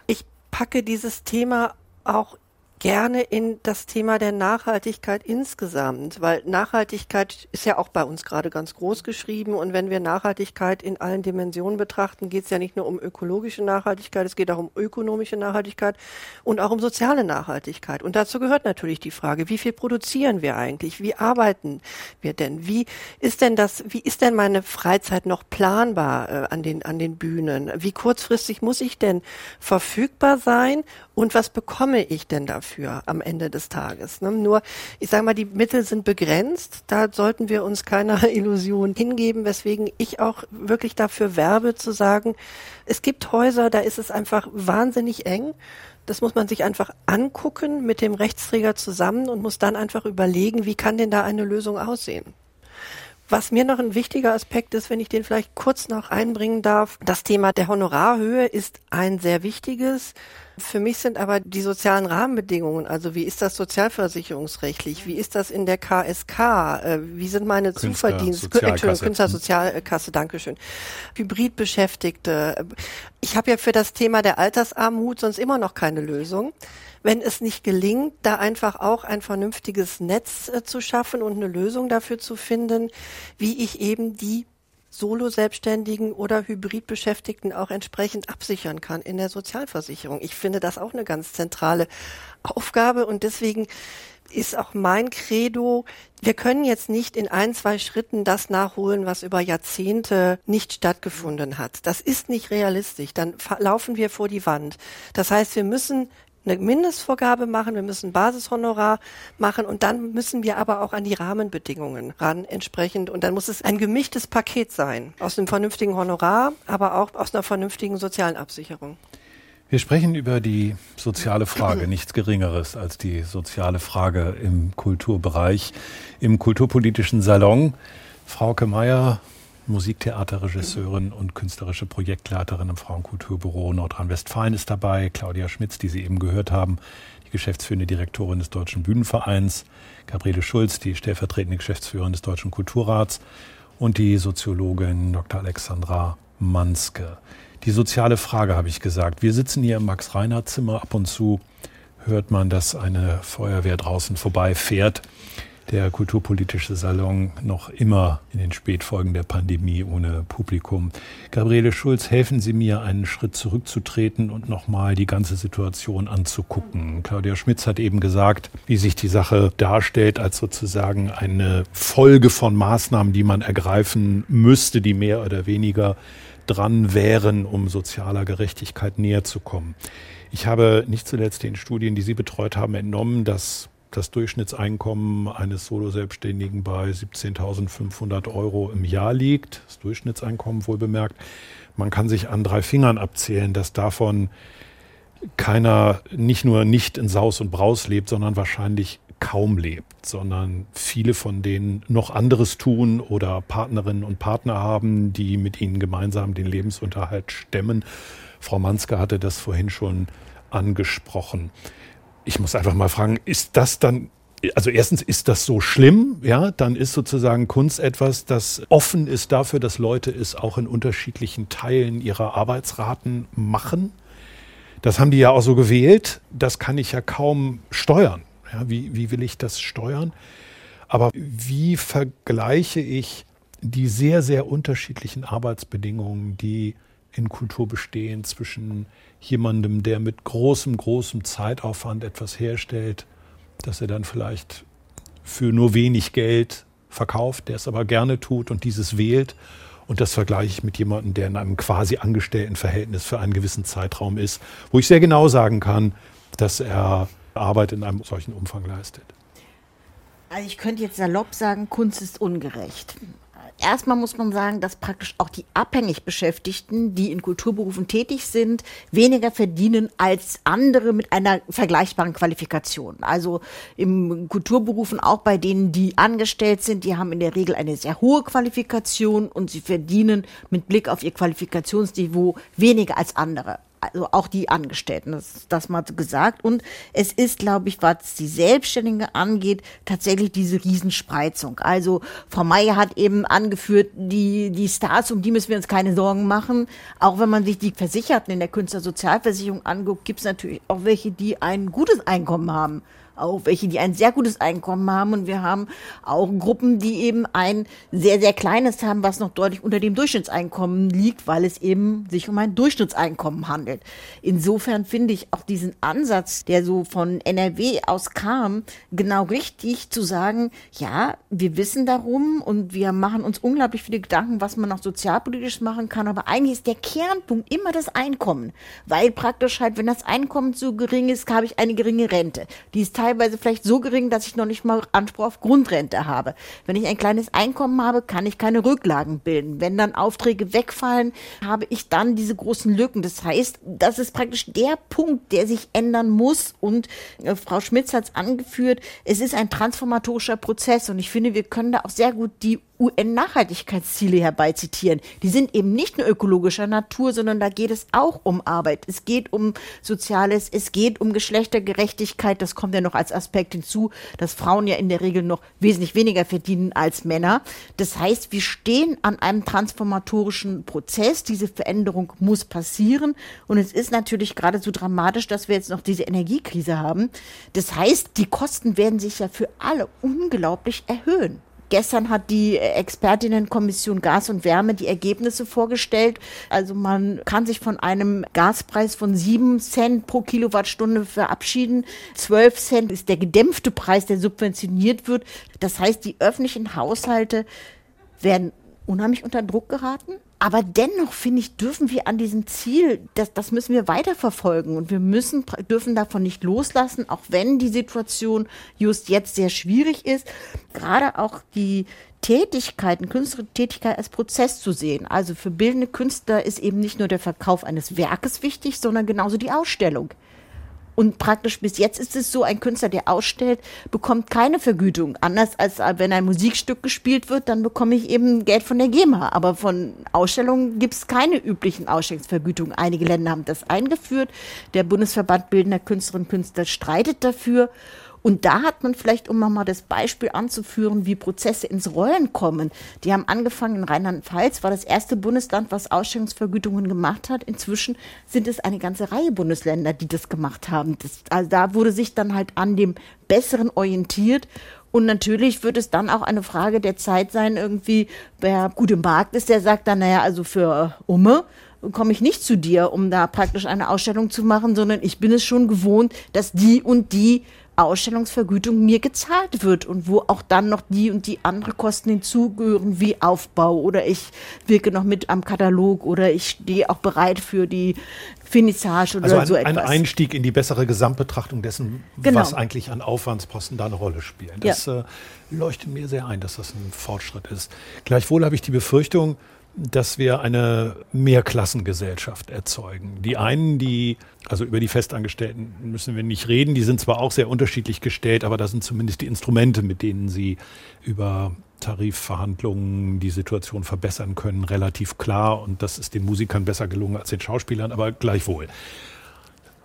Ich packe dieses Thema auch gerne in das Thema der Nachhaltigkeit insgesamt, weil Nachhaltigkeit ist ja auch bei uns gerade ganz groß geschrieben und wenn wir Nachhaltigkeit in allen Dimensionen betrachten, geht es ja nicht nur um ökologische Nachhaltigkeit, es geht auch um ökonomische Nachhaltigkeit und auch um soziale Nachhaltigkeit. Und dazu gehört natürlich die Frage, wie viel produzieren wir eigentlich? Wie arbeiten wir denn? Wie ist denn das, wie ist denn meine Freizeit noch planbar äh, an den, an den Bühnen? Wie kurzfristig muss ich denn verfügbar sein? Und was bekomme ich denn dafür am Ende des Tages? Ne? Nur, ich sage mal, die Mittel sind begrenzt. Da sollten wir uns keiner Illusion hingeben, weswegen ich auch wirklich dafür werbe zu sagen, es gibt Häuser, da ist es einfach wahnsinnig eng. Das muss man sich einfach angucken mit dem Rechtsträger zusammen und muss dann einfach überlegen, wie kann denn da eine Lösung aussehen? Was mir noch ein wichtiger Aspekt ist, wenn ich den vielleicht kurz noch einbringen darf, das Thema der Honorarhöhe ist ein sehr wichtiges. Für mich sind aber die sozialen Rahmenbedingungen, also wie ist das sozialversicherungsrechtlich, wie ist das in der KSK, äh, wie sind meine Künstler, Zuverdienste, Sozialkasse. Künstlersozialkasse, Dankeschön, Hybridbeschäftigte. Ich habe ja für das Thema der Altersarmut sonst immer noch keine Lösung wenn es nicht gelingt, da einfach auch ein vernünftiges Netz äh, zu schaffen und eine Lösung dafür zu finden, wie ich eben die Solo-Selbstständigen oder Hybridbeschäftigten auch entsprechend absichern kann in der Sozialversicherung. Ich finde das auch eine ganz zentrale Aufgabe und deswegen ist auch mein Credo, wir können jetzt nicht in ein, zwei Schritten das nachholen, was über Jahrzehnte nicht stattgefunden hat. Das ist nicht realistisch. Dann laufen wir vor die Wand. Das heißt, wir müssen eine Mindestvorgabe machen, wir müssen Basishonorar machen und dann müssen wir aber auch an die Rahmenbedingungen ran entsprechend und dann muss es ein gemischtes Paket sein aus einem vernünftigen Honorar, aber auch aus einer vernünftigen sozialen Absicherung. Wir sprechen über die soziale Frage, nichts Geringeres als die soziale Frage im Kulturbereich, im kulturpolitischen Salon. Frauke Meier, Musiktheaterregisseurin und künstlerische Projektleiterin im Frauenkulturbüro Nordrhein-Westfalen ist dabei. Claudia Schmitz, die Sie eben gehört haben, die geschäftsführende Direktorin des Deutschen Bühnenvereins. Gabriele Schulz, die stellvertretende Geschäftsführerin des Deutschen Kulturrats. Und die Soziologin Dr. Alexandra Manske. Die soziale Frage habe ich gesagt. Wir sitzen hier im Max-Reinhardt-Zimmer. Ab und zu hört man, dass eine Feuerwehr draußen vorbeifährt der kulturpolitische Salon noch immer in den Spätfolgen der Pandemie ohne Publikum. Gabriele Schulz, helfen Sie mir, einen Schritt zurückzutreten und nochmal die ganze Situation anzugucken. Claudia Schmitz hat eben gesagt, wie sich die Sache darstellt als sozusagen eine Folge von Maßnahmen, die man ergreifen müsste, die mehr oder weniger dran wären, um sozialer Gerechtigkeit näher zu kommen. Ich habe nicht zuletzt den Studien, die Sie betreut haben, entnommen, dass das Durchschnittseinkommen eines Solo-Selbstständigen bei 17.500 Euro im Jahr liegt. Das Durchschnittseinkommen wohl bemerkt. Man kann sich an drei Fingern abzählen, dass davon keiner nicht nur nicht in Saus und Braus lebt, sondern wahrscheinlich kaum lebt, sondern viele von denen noch anderes tun oder Partnerinnen und Partner haben, die mit ihnen gemeinsam den Lebensunterhalt stemmen. Frau Manske hatte das vorhin schon angesprochen ich muss einfach mal fragen, ist das dann also erstens ist das so schlimm, ja, dann ist sozusagen Kunst etwas, das offen ist dafür, dass Leute es auch in unterschiedlichen Teilen ihrer Arbeitsraten machen. Das haben die ja auch so gewählt. Das kann ich ja kaum steuern. Ja, wie, wie will ich das steuern? Aber wie vergleiche ich die sehr, sehr unterschiedlichen Arbeitsbedingungen, die in Kultur bestehen zwischen jemandem, der mit großem, großem Zeitaufwand etwas herstellt, dass er dann vielleicht für nur wenig Geld verkauft, der es aber gerne tut und dieses wählt. Und das vergleiche ich mit jemandem, der in einem quasi angestellten Verhältnis für einen gewissen Zeitraum ist, wo ich sehr genau sagen kann, dass er Arbeit in einem solchen Umfang leistet. Also ich könnte jetzt salopp sagen, Kunst ist ungerecht. Erstmal muss man sagen, dass praktisch auch die abhängig Beschäftigten, die in Kulturberufen tätig sind, weniger verdienen als andere mit einer vergleichbaren Qualifikation. Also im Kulturberufen auch bei denen, die angestellt sind, die haben in der Regel eine sehr hohe Qualifikation und sie verdienen mit Blick auf ihr Qualifikationsniveau weniger als andere also auch die Angestellten, das, das mal gesagt. Und es ist, glaube ich, was die Selbstständige angeht, tatsächlich diese Riesenspreizung. Also Frau Mayer hat eben angeführt, die, die Stars, um die müssen wir uns keine Sorgen machen. Auch wenn man sich die Versicherten in der Künstlersozialversicherung anguckt, gibt es natürlich auch welche, die ein gutes Einkommen haben auch welche, die ein sehr gutes Einkommen haben. Und wir haben auch Gruppen, die eben ein sehr, sehr kleines haben, was noch deutlich unter dem Durchschnittseinkommen liegt, weil es eben sich um ein Durchschnittseinkommen handelt. Insofern finde ich auch diesen Ansatz, der so von NRW aus kam, genau richtig zu sagen, ja, wir wissen darum und wir machen uns unglaublich viele Gedanken, was man noch sozialpolitisch machen kann. Aber eigentlich ist der Kernpunkt immer das Einkommen, weil praktisch halt, wenn das Einkommen zu gering ist, habe ich eine geringe Rente. Die ist teilweise teilweise vielleicht so gering, dass ich noch nicht mal Anspruch auf Grundrente habe. Wenn ich ein kleines Einkommen habe, kann ich keine Rücklagen bilden. Wenn dann Aufträge wegfallen, habe ich dann diese großen Lücken. Das heißt, das ist praktisch der Punkt, der sich ändern muss. Und äh, Frau Schmitz hat es angeführt, es ist ein transformatorischer Prozess. Und ich finde, wir können da auch sehr gut die UN-Nachhaltigkeitsziele herbeizitieren. Die sind eben nicht nur ökologischer Natur, sondern da geht es auch um Arbeit. Es geht um Soziales, es geht um Geschlechtergerechtigkeit. Das kommt ja noch als Aspekt hinzu, dass Frauen ja in der Regel noch wesentlich weniger verdienen als Männer. Das heißt, wir stehen an einem transformatorischen Prozess. Diese Veränderung muss passieren. Und es ist natürlich gerade so dramatisch, dass wir jetzt noch diese Energiekrise haben. Das heißt, die Kosten werden sich ja für alle unglaublich erhöhen. Gestern hat die Expertinnenkommission Gas und Wärme die Ergebnisse vorgestellt. Also man kann sich von einem Gaspreis von sieben Cent pro Kilowattstunde verabschieden. Zwölf Cent ist der gedämpfte Preis, der subventioniert wird. Das heißt, die öffentlichen Haushalte werden unheimlich unter Druck geraten. Aber dennoch, finde ich, dürfen wir an diesem Ziel, das, das müssen wir weiterverfolgen und wir müssen, dürfen davon nicht loslassen, auch wenn die Situation just jetzt sehr schwierig ist. Gerade auch die Tätigkeiten, künstlerische Tätigkeit als Prozess zu sehen. Also für bildende Künstler ist eben nicht nur der Verkauf eines Werkes wichtig, sondern genauso die Ausstellung. Und praktisch bis jetzt ist es so, ein Künstler, der ausstellt, bekommt keine Vergütung. Anders als wenn ein Musikstück gespielt wird, dann bekomme ich eben Geld von der GEMA. Aber von Ausstellungen gibt es keine üblichen Ausstellungsvergütungen. Einige Länder haben das eingeführt. Der Bundesverband Bildender Künstlerinnen und Künstler streitet dafür. Und da hat man vielleicht, um nochmal das Beispiel anzuführen, wie Prozesse ins Rollen kommen. Die haben angefangen in Rheinland-Pfalz, war das erste Bundesland, was Ausstellungsvergütungen gemacht hat. Inzwischen sind es eine ganze Reihe Bundesländer, die das gemacht haben. Das, also da wurde sich dann halt an dem Besseren orientiert. Und natürlich wird es dann auch eine Frage der Zeit sein, irgendwie, wer gut im Markt ist, der sagt dann, naja, also für Umme komme ich nicht zu dir, um da praktisch eine Ausstellung zu machen, sondern ich bin es schon gewohnt, dass die und die Ausstellungsvergütung mir gezahlt wird und wo auch dann noch die und die andere Kosten hinzugehören, wie Aufbau oder ich wirke noch mit am Katalog oder ich stehe auch bereit für die Finissage oder also ein, so etwas. Ein Einstieg in die bessere Gesamtbetrachtung dessen, genau. was eigentlich an Aufwandsposten da eine Rolle spielen. Das ja. äh, leuchtet mir sehr ein, dass das ein Fortschritt ist. Gleichwohl habe ich die Befürchtung, dass wir eine Mehrklassengesellschaft erzeugen. Die einen, die, also über die Festangestellten müssen wir nicht reden, die sind zwar auch sehr unterschiedlich gestellt, aber das sind zumindest die Instrumente, mit denen sie über Tarifverhandlungen die Situation verbessern können, relativ klar. Und das ist den Musikern besser gelungen als den Schauspielern, aber gleichwohl.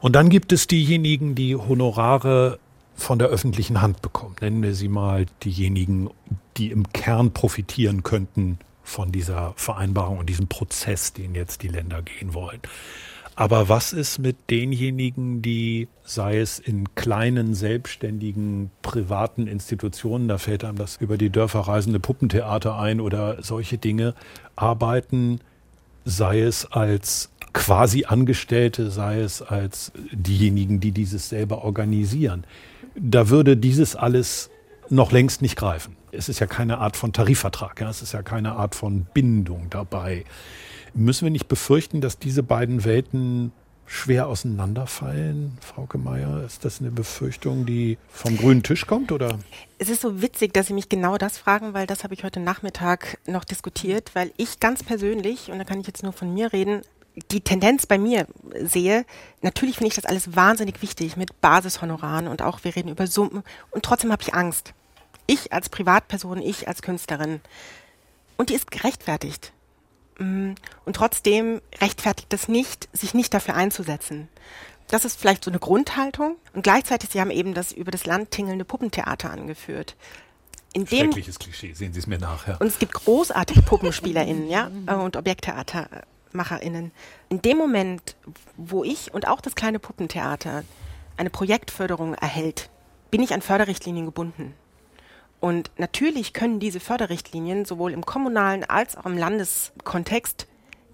Und dann gibt es diejenigen, die Honorare von der öffentlichen Hand bekommen. Nennen wir sie mal diejenigen, die im Kern profitieren könnten von dieser Vereinbarung und diesem Prozess, den jetzt die Länder gehen wollen. Aber was ist mit denjenigen, die, sei es in kleinen, selbstständigen, privaten Institutionen, da fällt einem das über die Dörfer reisende Puppentheater ein oder solche Dinge, arbeiten, sei es als quasi Angestellte, sei es als diejenigen, die dieses selber organisieren. Da würde dieses alles noch längst nicht greifen. Es ist ja keine Art von Tarifvertrag, ja, es ist ja keine Art von Bindung dabei. Müssen wir nicht befürchten, dass diese beiden Welten schwer auseinanderfallen, Frau Meier? Ist das eine Befürchtung, die vom grünen Tisch kommt oder? Es ist so witzig, dass Sie mich genau das fragen, weil das habe ich heute Nachmittag noch diskutiert, weil ich ganz persönlich, und da kann ich jetzt nur von mir reden, die Tendenz bei mir sehe, natürlich finde ich das alles wahnsinnig wichtig mit Basishonoraren und auch wir reden über Summen und trotzdem habe ich Angst. Ich als Privatperson, ich als Künstlerin. Und die ist gerechtfertigt. Mm, und trotzdem rechtfertigt es nicht, sich nicht dafür einzusetzen. Das ist vielleicht so eine Grundhaltung. Und gleichzeitig, Sie haben eben das über das Land tingelnde Puppentheater angeführt. In dem, Schreckliches Klischee, sehen Sie es mir nach. Ja. Und es gibt großartige PuppenspielerInnen ja, äh, und ObjekttheatermacherInnen. In dem Moment, wo ich und auch das kleine Puppentheater eine Projektförderung erhält, bin ich an Förderrichtlinien gebunden. Und natürlich können diese Förderrichtlinien sowohl im kommunalen als auch im Landeskontext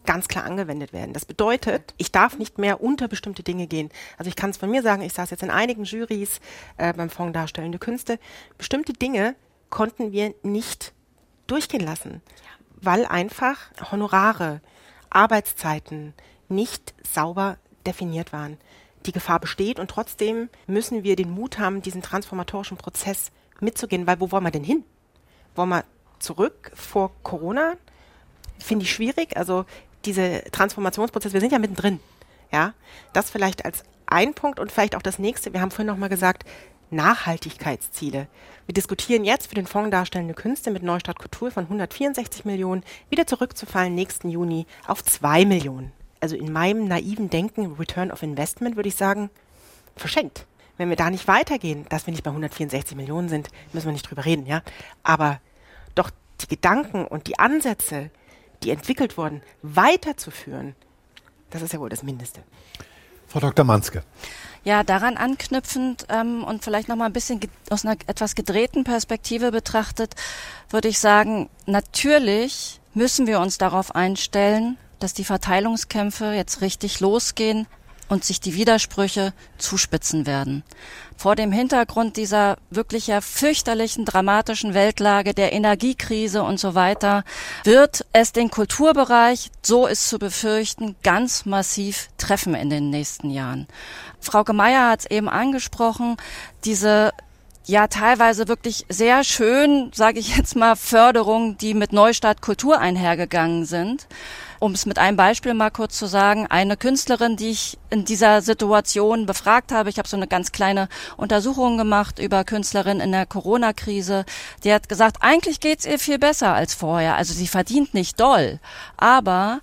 ganz klar angewendet werden. Das bedeutet, ich darf nicht mehr unter bestimmte Dinge gehen. Also ich kann es von mir sagen, ich saß jetzt in einigen Jurys äh, beim Fonds Darstellende Künste. Bestimmte Dinge konnten wir nicht durchgehen lassen, weil einfach Honorare, Arbeitszeiten nicht sauber definiert waren. Die Gefahr besteht und trotzdem müssen wir den Mut haben, diesen transformatorischen Prozess mitzugehen, weil wo wollen wir denn hin? Wollen wir zurück vor Corona? Finde ich schwierig. Also diese Transformationsprozesse, wir sind ja mittendrin. Ja, das vielleicht als ein Punkt und vielleicht auch das nächste. Wir haben vorhin nochmal gesagt, Nachhaltigkeitsziele. Wir diskutieren jetzt für den Fonds Darstellende Künste mit Neustadt Kultur von 164 Millionen wieder zurückzufallen nächsten Juni auf 2 Millionen. Also in meinem naiven Denken, Return of Investment, würde ich sagen, verschenkt wenn wir da nicht weitergehen, dass wir nicht bei 164 Millionen sind, müssen wir nicht drüber reden, ja. Aber doch die Gedanken und die Ansätze, die entwickelt wurden, weiterzuführen, das ist ja wohl das Mindeste. Frau Dr. Manske. Ja, daran anknüpfend ähm, und vielleicht noch mal ein bisschen aus einer etwas gedrehten Perspektive betrachtet, würde ich sagen, natürlich müssen wir uns darauf einstellen, dass die Verteilungskämpfe jetzt richtig losgehen, und sich die Widersprüche zuspitzen werden. Vor dem Hintergrund dieser wirklich ja fürchterlichen, dramatischen Weltlage, der Energiekrise und so weiter, wird es den Kulturbereich, so ist zu befürchten, ganz massiv treffen in den nächsten Jahren. Frau Gemeier hat es eben angesprochen, diese ja teilweise wirklich sehr schön, sage ich jetzt mal, Förderungen, die mit Neustart Kultur einhergegangen sind um es mit einem Beispiel mal kurz zu sagen, eine Künstlerin, die ich in dieser Situation befragt habe, ich habe so eine ganz kleine Untersuchung gemacht über Künstlerinnen in der Corona-Krise, die hat gesagt, eigentlich geht's ihr viel besser als vorher. Also sie verdient nicht doll, aber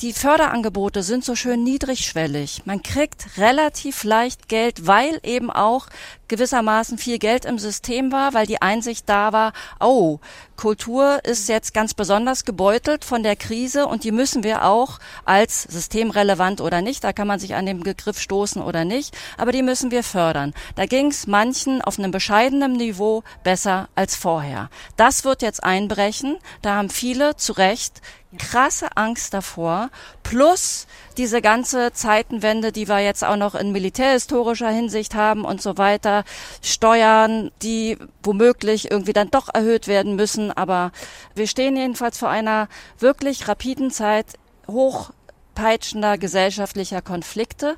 die Förderangebote sind so schön niedrigschwellig. Man kriegt relativ leicht Geld, weil eben auch gewissermaßen viel Geld im System war, weil die Einsicht da war, oh, Kultur ist jetzt ganz besonders gebeutelt von der Krise und die müssen wir auch als systemrelevant oder nicht, da kann man sich an den Begriff stoßen oder nicht, aber die müssen wir fördern. Da ging es manchen auf einem bescheidenen Niveau besser als vorher. Das wird jetzt einbrechen, da haben viele zu Recht krasse Angst davor, plus diese ganze Zeitenwende, die wir jetzt auch noch in militärhistorischer Hinsicht haben und so weiter, Steuern, die womöglich irgendwie dann doch erhöht werden müssen, aber wir stehen jedenfalls vor einer wirklich rapiden Zeit hochpeitschender gesellschaftlicher Konflikte.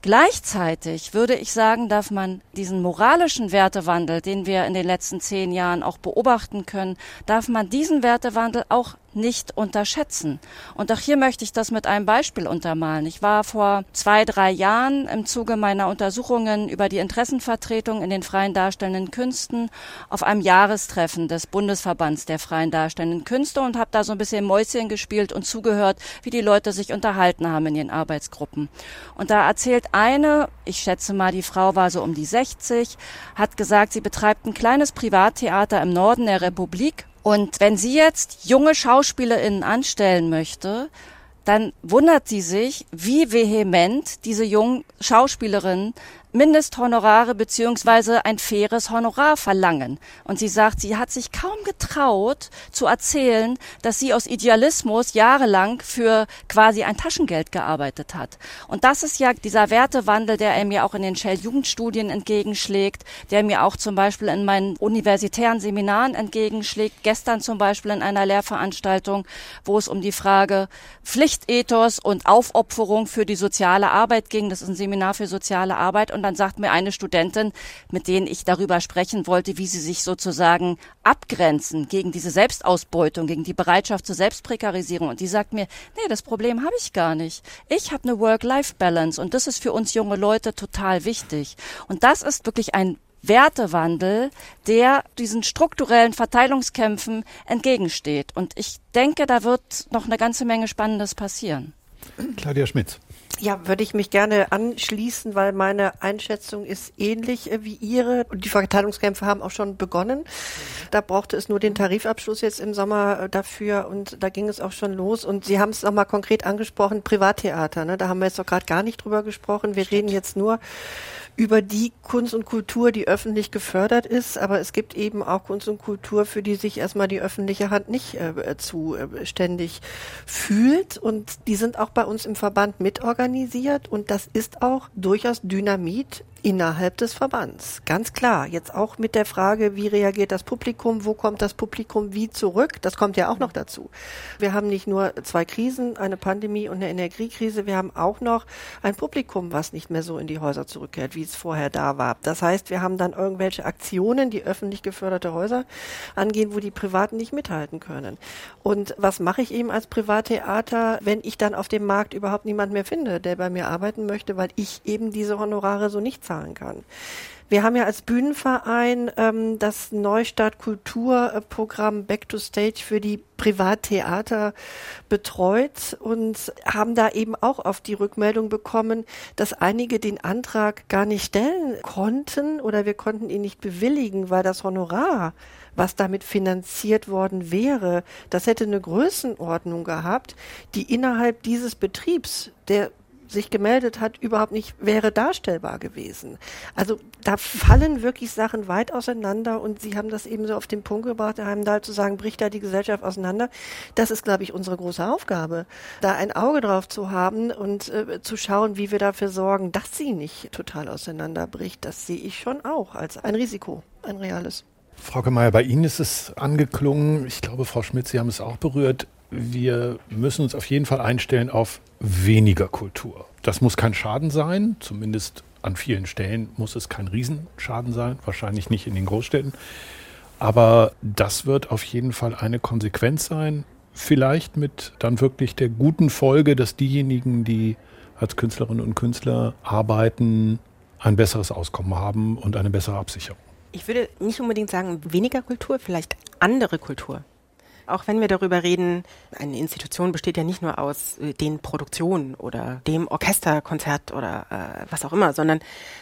Gleichzeitig würde ich sagen, darf man diesen moralischen Wertewandel, den wir in den letzten zehn Jahren auch beobachten können, darf man diesen Wertewandel auch nicht unterschätzen. Und auch hier möchte ich das mit einem Beispiel untermalen. Ich war vor zwei, drei Jahren im Zuge meiner Untersuchungen über die Interessenvertretung in den freien darstellenden Künsten auf einem Jahrestreffen des Bundesverbands der freien darstellenden Künste und habe da so ein bisschen Mäuschen gespielt und zugehört, wie die Leute sich unterhalten haben in ihren Arbeitsgruppen. Und da erzählt eine, ich schätze mal, die Frau war so um die 60, hat gesagt, sie betreibt ein kleines Privattheater im Norden der Republik und wenn sie jetzt junge SchauspielerInnen anstellen möchte, dann wundert sie sich, wie vehement diese jungen Schauspielerinnen Mindesthonorare beziehungsweise ein faires Honorar verlangen. Und sie sagt, sie hat sich kaum getraut zu erzählen, dass sie aus Idealismus jahrelang für quasi ein Taschengeld gearbeitet hat. Und das ist ja dieser Wertewandel, der er mir auch in den Shell-Jugendstudien entgegenschlägt, der mir auch zum Beispiel in meinen universitären Seminaren entgegenschlägt. Gestern zum Beispiel in einer Lehrveranstaltung, wo es um die Frage Pflichtethos und Aufopferung für die soziale Arbeit ging. Das ist ein Seminar für soziale Arbeit. Und dann sagt mir eine Studentin, mit denen ich darüber sprechen wollte, wie sie sich sozusagen abgrenzen gegen diese Selbstausbeutung, gegen die Bereitschaft zur Selbstprekarisierung. Und die sagt mir, nee, das Problem habe ich gar nicht. Ich habe eine Work-Life-Balance und das ist für uns junge Leute total wichtig. Und das ist wirklich ein Wertewandel, der diesen strukturellen Verteilungskämpfen entgegensteht. Und ich denke, da wird noch eine ganze Menge Spannendes passieren. Claudia Schmidt. Ja, würde ich mich gerne anschließen, weil meine Einschätzung ist ähnlich äh, wie Ihre. Und die Verteilungskämpfe haben auch schon begonnen. Da brauchte es nur den Tarifabschluss jetzt im Sommer äh, dafür und da ging es auch schon los. Und Sie haben es nochmal konkret angesprochen, Privattheater. Ne? Da haben wir jetzt doch gerade gar nicht drüber gesprochen. Wir reden jetzt nur über die Kunst und Kultur, die öffentlich gefördert ist, aber es gibt eben auch Kunst und Kultur, für die sich erstmal die öffentliche Hand nicht äh, zuständig äh, fühlt. Und die sind auch bei uns im Verband mitorganisiert. Und das ist auch durchaus Dynamit innerhalb des Verbands. Ganz klar. Jetzt auch mit der Frage, wie reagiert das Publikum, wo kommt das Publikum wie zurück? Das kommt ja auch noch dazu. Wir haben nicht nur zwei Krisen, eine Pandemie und eine Energiekrise, wir haben auch noch ein Publikum, was nicht mehr so in die Häuser zurückkehrt, wie es vorher da war. Das heißt, wir haben dann irgendwelche Aktionen, die öffentlich geförderte Häuser angehen, wo die Privaten nicht mithalten können. Und was mache ich eben als Privattheater, wenn ich dann auf dem Markt überhaupt niemand mehr finde, der bei mir arbeiten möchte, weil ich eben diese Honorare so nicht zahle? Zahlen kann. Wir haben ja als Bühnenverein ähm, das Neustart Kulturprogramm Back to Stage für die Privattheater betreut und haben da eben auch auf die Rückmeldung bekommen, dass einige den Antrag gar nicht stellen konnten oder wir konnten ihn nicht bewilligen, weil das Honorar was damit finanziert worden wäre, das hätte eine Größenordnung gehabt, die innerhalb dieses Betriebs, der sich gemeldet hat, überhaupt nicht wäre darstellbar gewesen. Also da fallen wirklich Sachen weit auseinander und Sie haben das eben so auf den Punkt gebracht, Herr Heimdahl, zu sagen, bricht da die Gesellschaft auseinander. Das ist, glaube ich, unsere große Aufgabe, da ein Auge drauf zu haben und äh, zu schauen, wie wir dafür sorgen, dass sie nicht total auseinanderbricht. Das sehe ich schon auch als ein Risiko, ein reales. Frau Gemeier, bei Ihnen ist es angeklungen, ich glaube, Frau Schmidt, Sie haben es auch berührt, wir müssen uns auf jeden Fall einstellen auf weniger Kultur. Das muss kein Schaden sein, zumindest an vielen Stellen muss es kein Riesenschaden sein, wahrscheinlich nicht in den Großstädten. Aber das wird auf jeden Fall eine Konsequenz sein, vielleicht mit dann wirklich der guten Folge, dass diejenigen, die als Künstlerinnen und Künstler arbeiten, ein besseres Auskommen haben und eine bessere Absicherung. Ich würde nicht unbedingt sagen weniger Kultur, vielleicht andere Kultur. Auch wenn wir darüber reden, eine Institution besteht ja nicht nur aus äh, den Produktionen oder dem Orchesterkonzert oder äh, was auch immer, sondern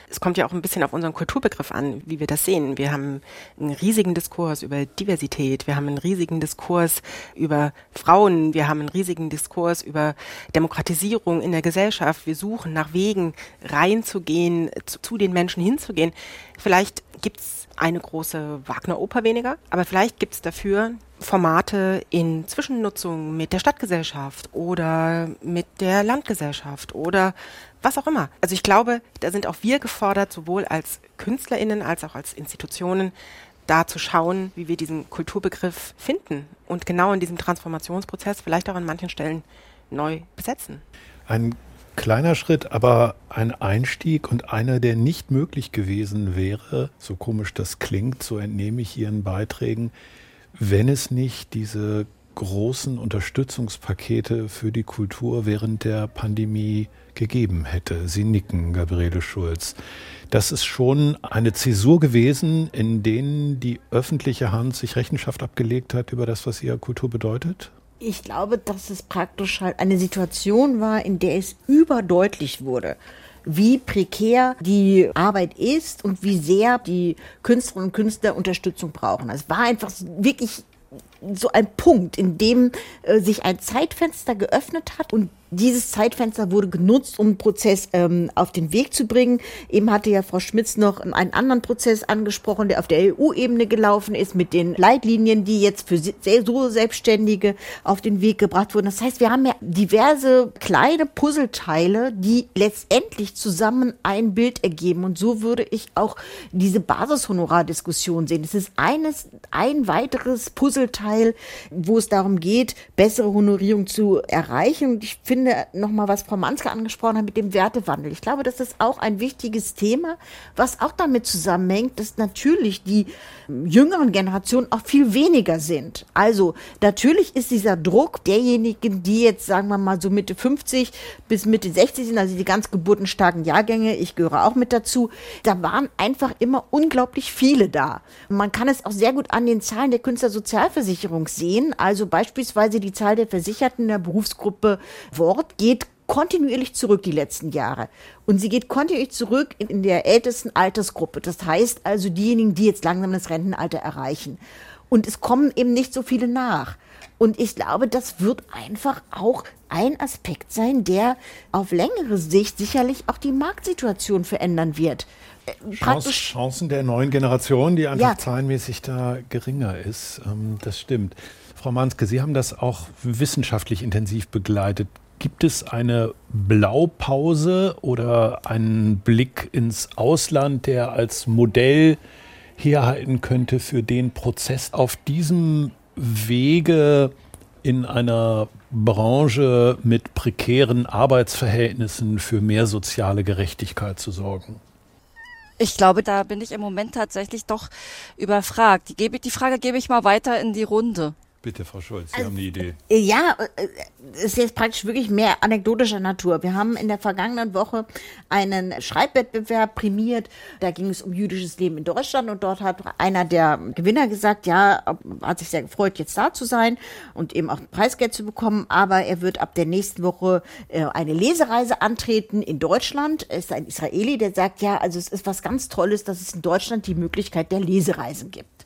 es kommt ja auch ein bisschen auf unseren Kulturbegriff an, wie wir das sehen. Wir haben einen riesigen Diskurs über Diversität, wir haben einen riesigen Diskurs über Frauen, wir haben einen riesigen Diskurs über Demokratisierung in der Gesellschaft. Wir suchen nach Wegen reinzugehen, zu, zu den Menschen hinzugehen. Vielleicht gibt's eine große Wagner-Oper weniger, aber vielleicht gibt's dafür Formate in Zwischennutzung mit der Stadtgesellschaft oder mit der Landgesellschaft oder was auch immer. Also ich glaube, da sind auch wir gefordert, sowohl als KünstlerInnen als auch als Institutionen, da zu schauen, wie wir diesen Kulturbegriff finden und genau in diesem Transformationsprozess vielleicht auch an manchen Stellen neu besetzen. Ein kleiner Schritt, aber ein Einstieg und einer, der nicht möglich gewesen wäre, so komisch das klingt, so entnehme ich Ihren Beiträgen, wenn es nicht diese großen Unterstützungspakete für die Kultur während der Pandemie gegeben hätte. Sie nicken, Gabriele Schulz. Das ist schon eine Zäsur gewesen, in denen die öffentliche Hand sich Rechenschaft abgelegt hat über das, was ihr Kultur bedeutet? Ich glaube, dass es praktisch halt eine Situation war, in der es überdeutlich wurde, wie prekär die Arbeit ist und wie sehr die Künstlerinnen und Künstler Unterstützung brauchen. Es war einfach wirklich so ein Punkt, in dem äh, sich ein Zeitfenster geöffnet hat und dieses Zeitfenster wurde genutzt, um einen Prozess ähm, auf den Weg zu bringen. Eben hatte ja Frau Schmitz noch einen anderen Prozess angesprochen, der auf der EU-Ebene gelaufen ist, mit den Leitlinien, die jetzt für so Selbstständige auf den Weg gebracht wurden. Das heißt, wir haben ja diverse kleine Puzzleteile, die letztendlich zusammen ein Bild ergeben. Und so würde ich auch diese Basishonorardiskussion sehen. Es ist eines, ein weiteres Puzzleteil, wo es darum geht, bessere Honorierung zu erreichen. Und ich finde, finde nochmal, was Frau Manske angesprochen hat mit dem Wertewandel. Ich glaube, das ist auch ein wichtiges Thema, was auch damit zusammenhängt, dass natürlich die jüngeren Generationen auch viel weniger sind. Also natürlich ist dieser Druck derjenigen, die jetzt, sagen wir mal, so Mitte 50 bis Mitte 60 sind, also die ganz geburtenstarken Jahrgänge, ich gehöre auch mit dazu, da waren einfach immer unglaublich viele da. Man kann es auch sehr gut an den Zahlen der Künstlersozialversicherung sehen. Also beispielsweise die Zahl der Versicherten in der Berufsgruppe Wort geht kontinuierlich zurück die letzten Jahre. Und sie geht kontinuierlich zurück in, in der ältesten Altersgruppe. Das heißt also diejenigen, die jetzt langsam das Rentenalter erreichen. Und es kommen eben nicht so viele nach. Und ich glaube, das wird einfach auch ein Aspekt sein, der auf längere Sicht sicherlich auch die Marktsituation verändern wird. Äh, Chance, Chancen der neuen Generation, die einfach ja. zahlenmäßig da geringer ist. Ähm, das stimmt. Frau Manske, Sie haben das auch wissenschaftlich intensiv begleitet. Gibt es eine Blaupause oder einen Blick ins Ausland, der als Modell herhalten könnte für den Prozess auf diesem Wege in einer Branche mit prekären Arbeitsverhältnissen für mehr soziale Gerechtigkeit zu sorgen? Ich glaube, da bin ich im Moment tatsächlich doch überfragt. Die, die Frage gebe ich mal weiter in die Runde. Bitte, Frau Schulz, Sie also, haben eine Idee. Äh, ja, äh, ist jetzt praktisch wirklich mehr anekdotischer Natur. Wir haben in der vergangenen Woche einen Schreibwettbewerb prämiert. Da ging es um jüdisches Leben in Deutschland und dort hat einer der Gewinner gesagt, ja, hat sich sehr gefreut, jetzt da zu sein und eben auch Preisgeld zu bekommen, aber er wird ab der nächsten Woche äh, eine Lesereise antreten in Deutschland. Er ist ein Israeli, der sagt, ja, also es ist was ganz Tolles, dass es in Deutschland die Möglichkeit der Lesereisen gibt.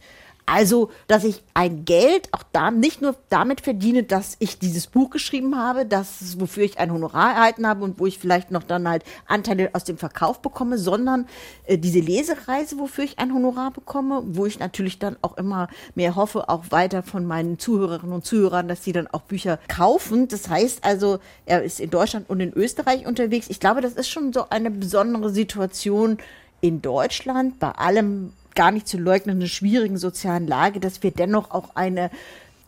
Also, dass ich ein Geld auch da nicht nur damit verdiene, dass ich dieses Buch geschrieben habe, das wofür ich ein Honorar erhalten habe und wo ich vielleicht noch dann halt Anteile aus dem Verkauf bekomme, sondern äh, diese Lesereise, wofür ich ein Honorar bekomme, wo ich natürlich dann auch immer mehr hoffe, auch weiter von meinen Zuhörerinnen und Zuhörern, dass sie dann auch Bücher kaufen. Das heißt also, er ist in Deutschland und in Österreich unterwegs. Ich glaube, das ist schon so eine besondere Situation in Deutschland bei allem gar nicht zu leugnenden schwierigen sozialen Lage, dass wir dennoch auch eine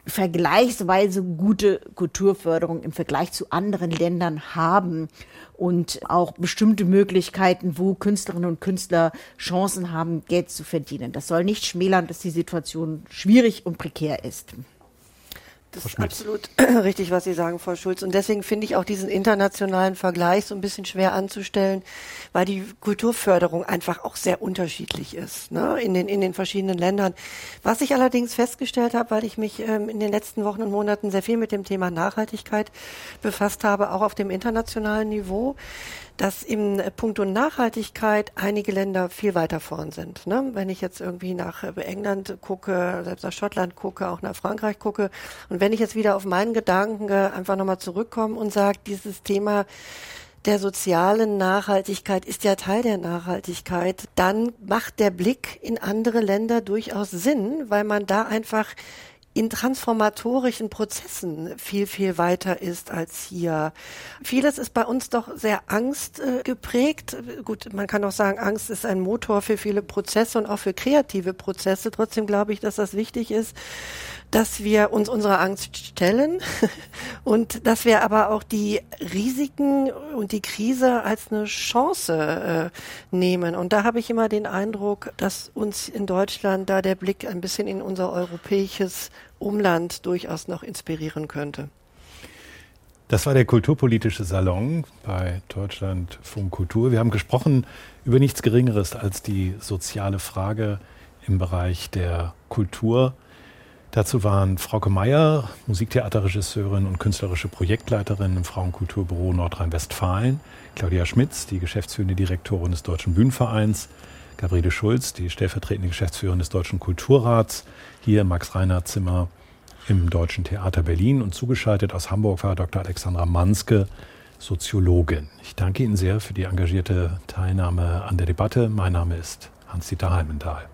vergleichsweise gute Kulturförderung im Vergleich zu anderen Ländern haben und auch bestimmte Möglichkeiten, wo Künstlerinnen und Künstler Chancen haben, Geld zu verdienen. Das soll nicht schmälern, dass die Situation schwierig und prekär ist. Das ist absolut richtig, was Sie sagen, Frau Schulz. Und deswegen finde ich auch diesen internationalen Vergleich so ein bisschen schwer anzustellen, weil die Kulturförderung einfach auch sehr unterschiedlich ist ne, in, den, in den verschiedenen Ländern. Was ich allerdings festgestellt habe, weil ich mich ähm, in den letzten Wochen und Monaten sehr viel mit dem Thema Nachhaltigkeit befasst habe, auch auf dem internationalen Niveau, dass im Punkto Nachhaltigkeit einige Länder viel weiter vorn sind. Ne? Wenn ich jetzt irgendwie nach äh, England gucke, selbst nach Schottland gucke, auch nach Frankreich gucke und wenn ich jetzt wieder auf meinen Gedanken äh, einfach nochmal zurückkomme und sage, dieses Thema der sozialen Nachhaltigkeit ist ja Teil der Nachhaltigkeit, dann macht der Blick in andere Länder durchaus Sinn, weil man da einfach in transformatorischen Prozessen viel, viel weiter ist als hier. Vieles ist bei uns doch sehr Angst äh. Gut, man kann auch sagen, Angst ist ein Motor für viele Prozesse und auch für kreative Prozesse. Trotzdem glaube ich, dass das wichtig ist, dass wir uns unserer Angst stellen und dass wir aber auch die Risiken und die Krise als eine Chance äh, nehmen. Und da habe ich immer den Eindruck, dass uns in Deutschland da der Blick ein bisschen in unser europäisches Umland durchaus noch inspirieren könnte. Das war der kulturpolitische Salon bei Deutschland Funk Kultur. Wir haben gesprochen über nichts Geringeres als die soziale Frage im Bereich der Kultur. Dazu waren Frauke Meyer, Musiktheaterregisseurin und künstlerische Projektleiterin im Frauenkulturbüro Nordrhein-Westfalen, Claudia Schmitz, die geschäftsführende Direktorin des Deutschen Bühnenvereins, Gabriele Schulz, die stellvertretende Geschäftsführerin des Deutschen Kulturrats, hier Max Reinhardt Zimmer, im Deutschen Theater Berlin. Und zugeschaltet aus Hamburg war Dr. Alexandra Manske, Soziologin. Ich danke Ihnen sehr für die engagierte Teilnahme an der Debatte. Mein Name ist Hans-Dieter Heimenthal.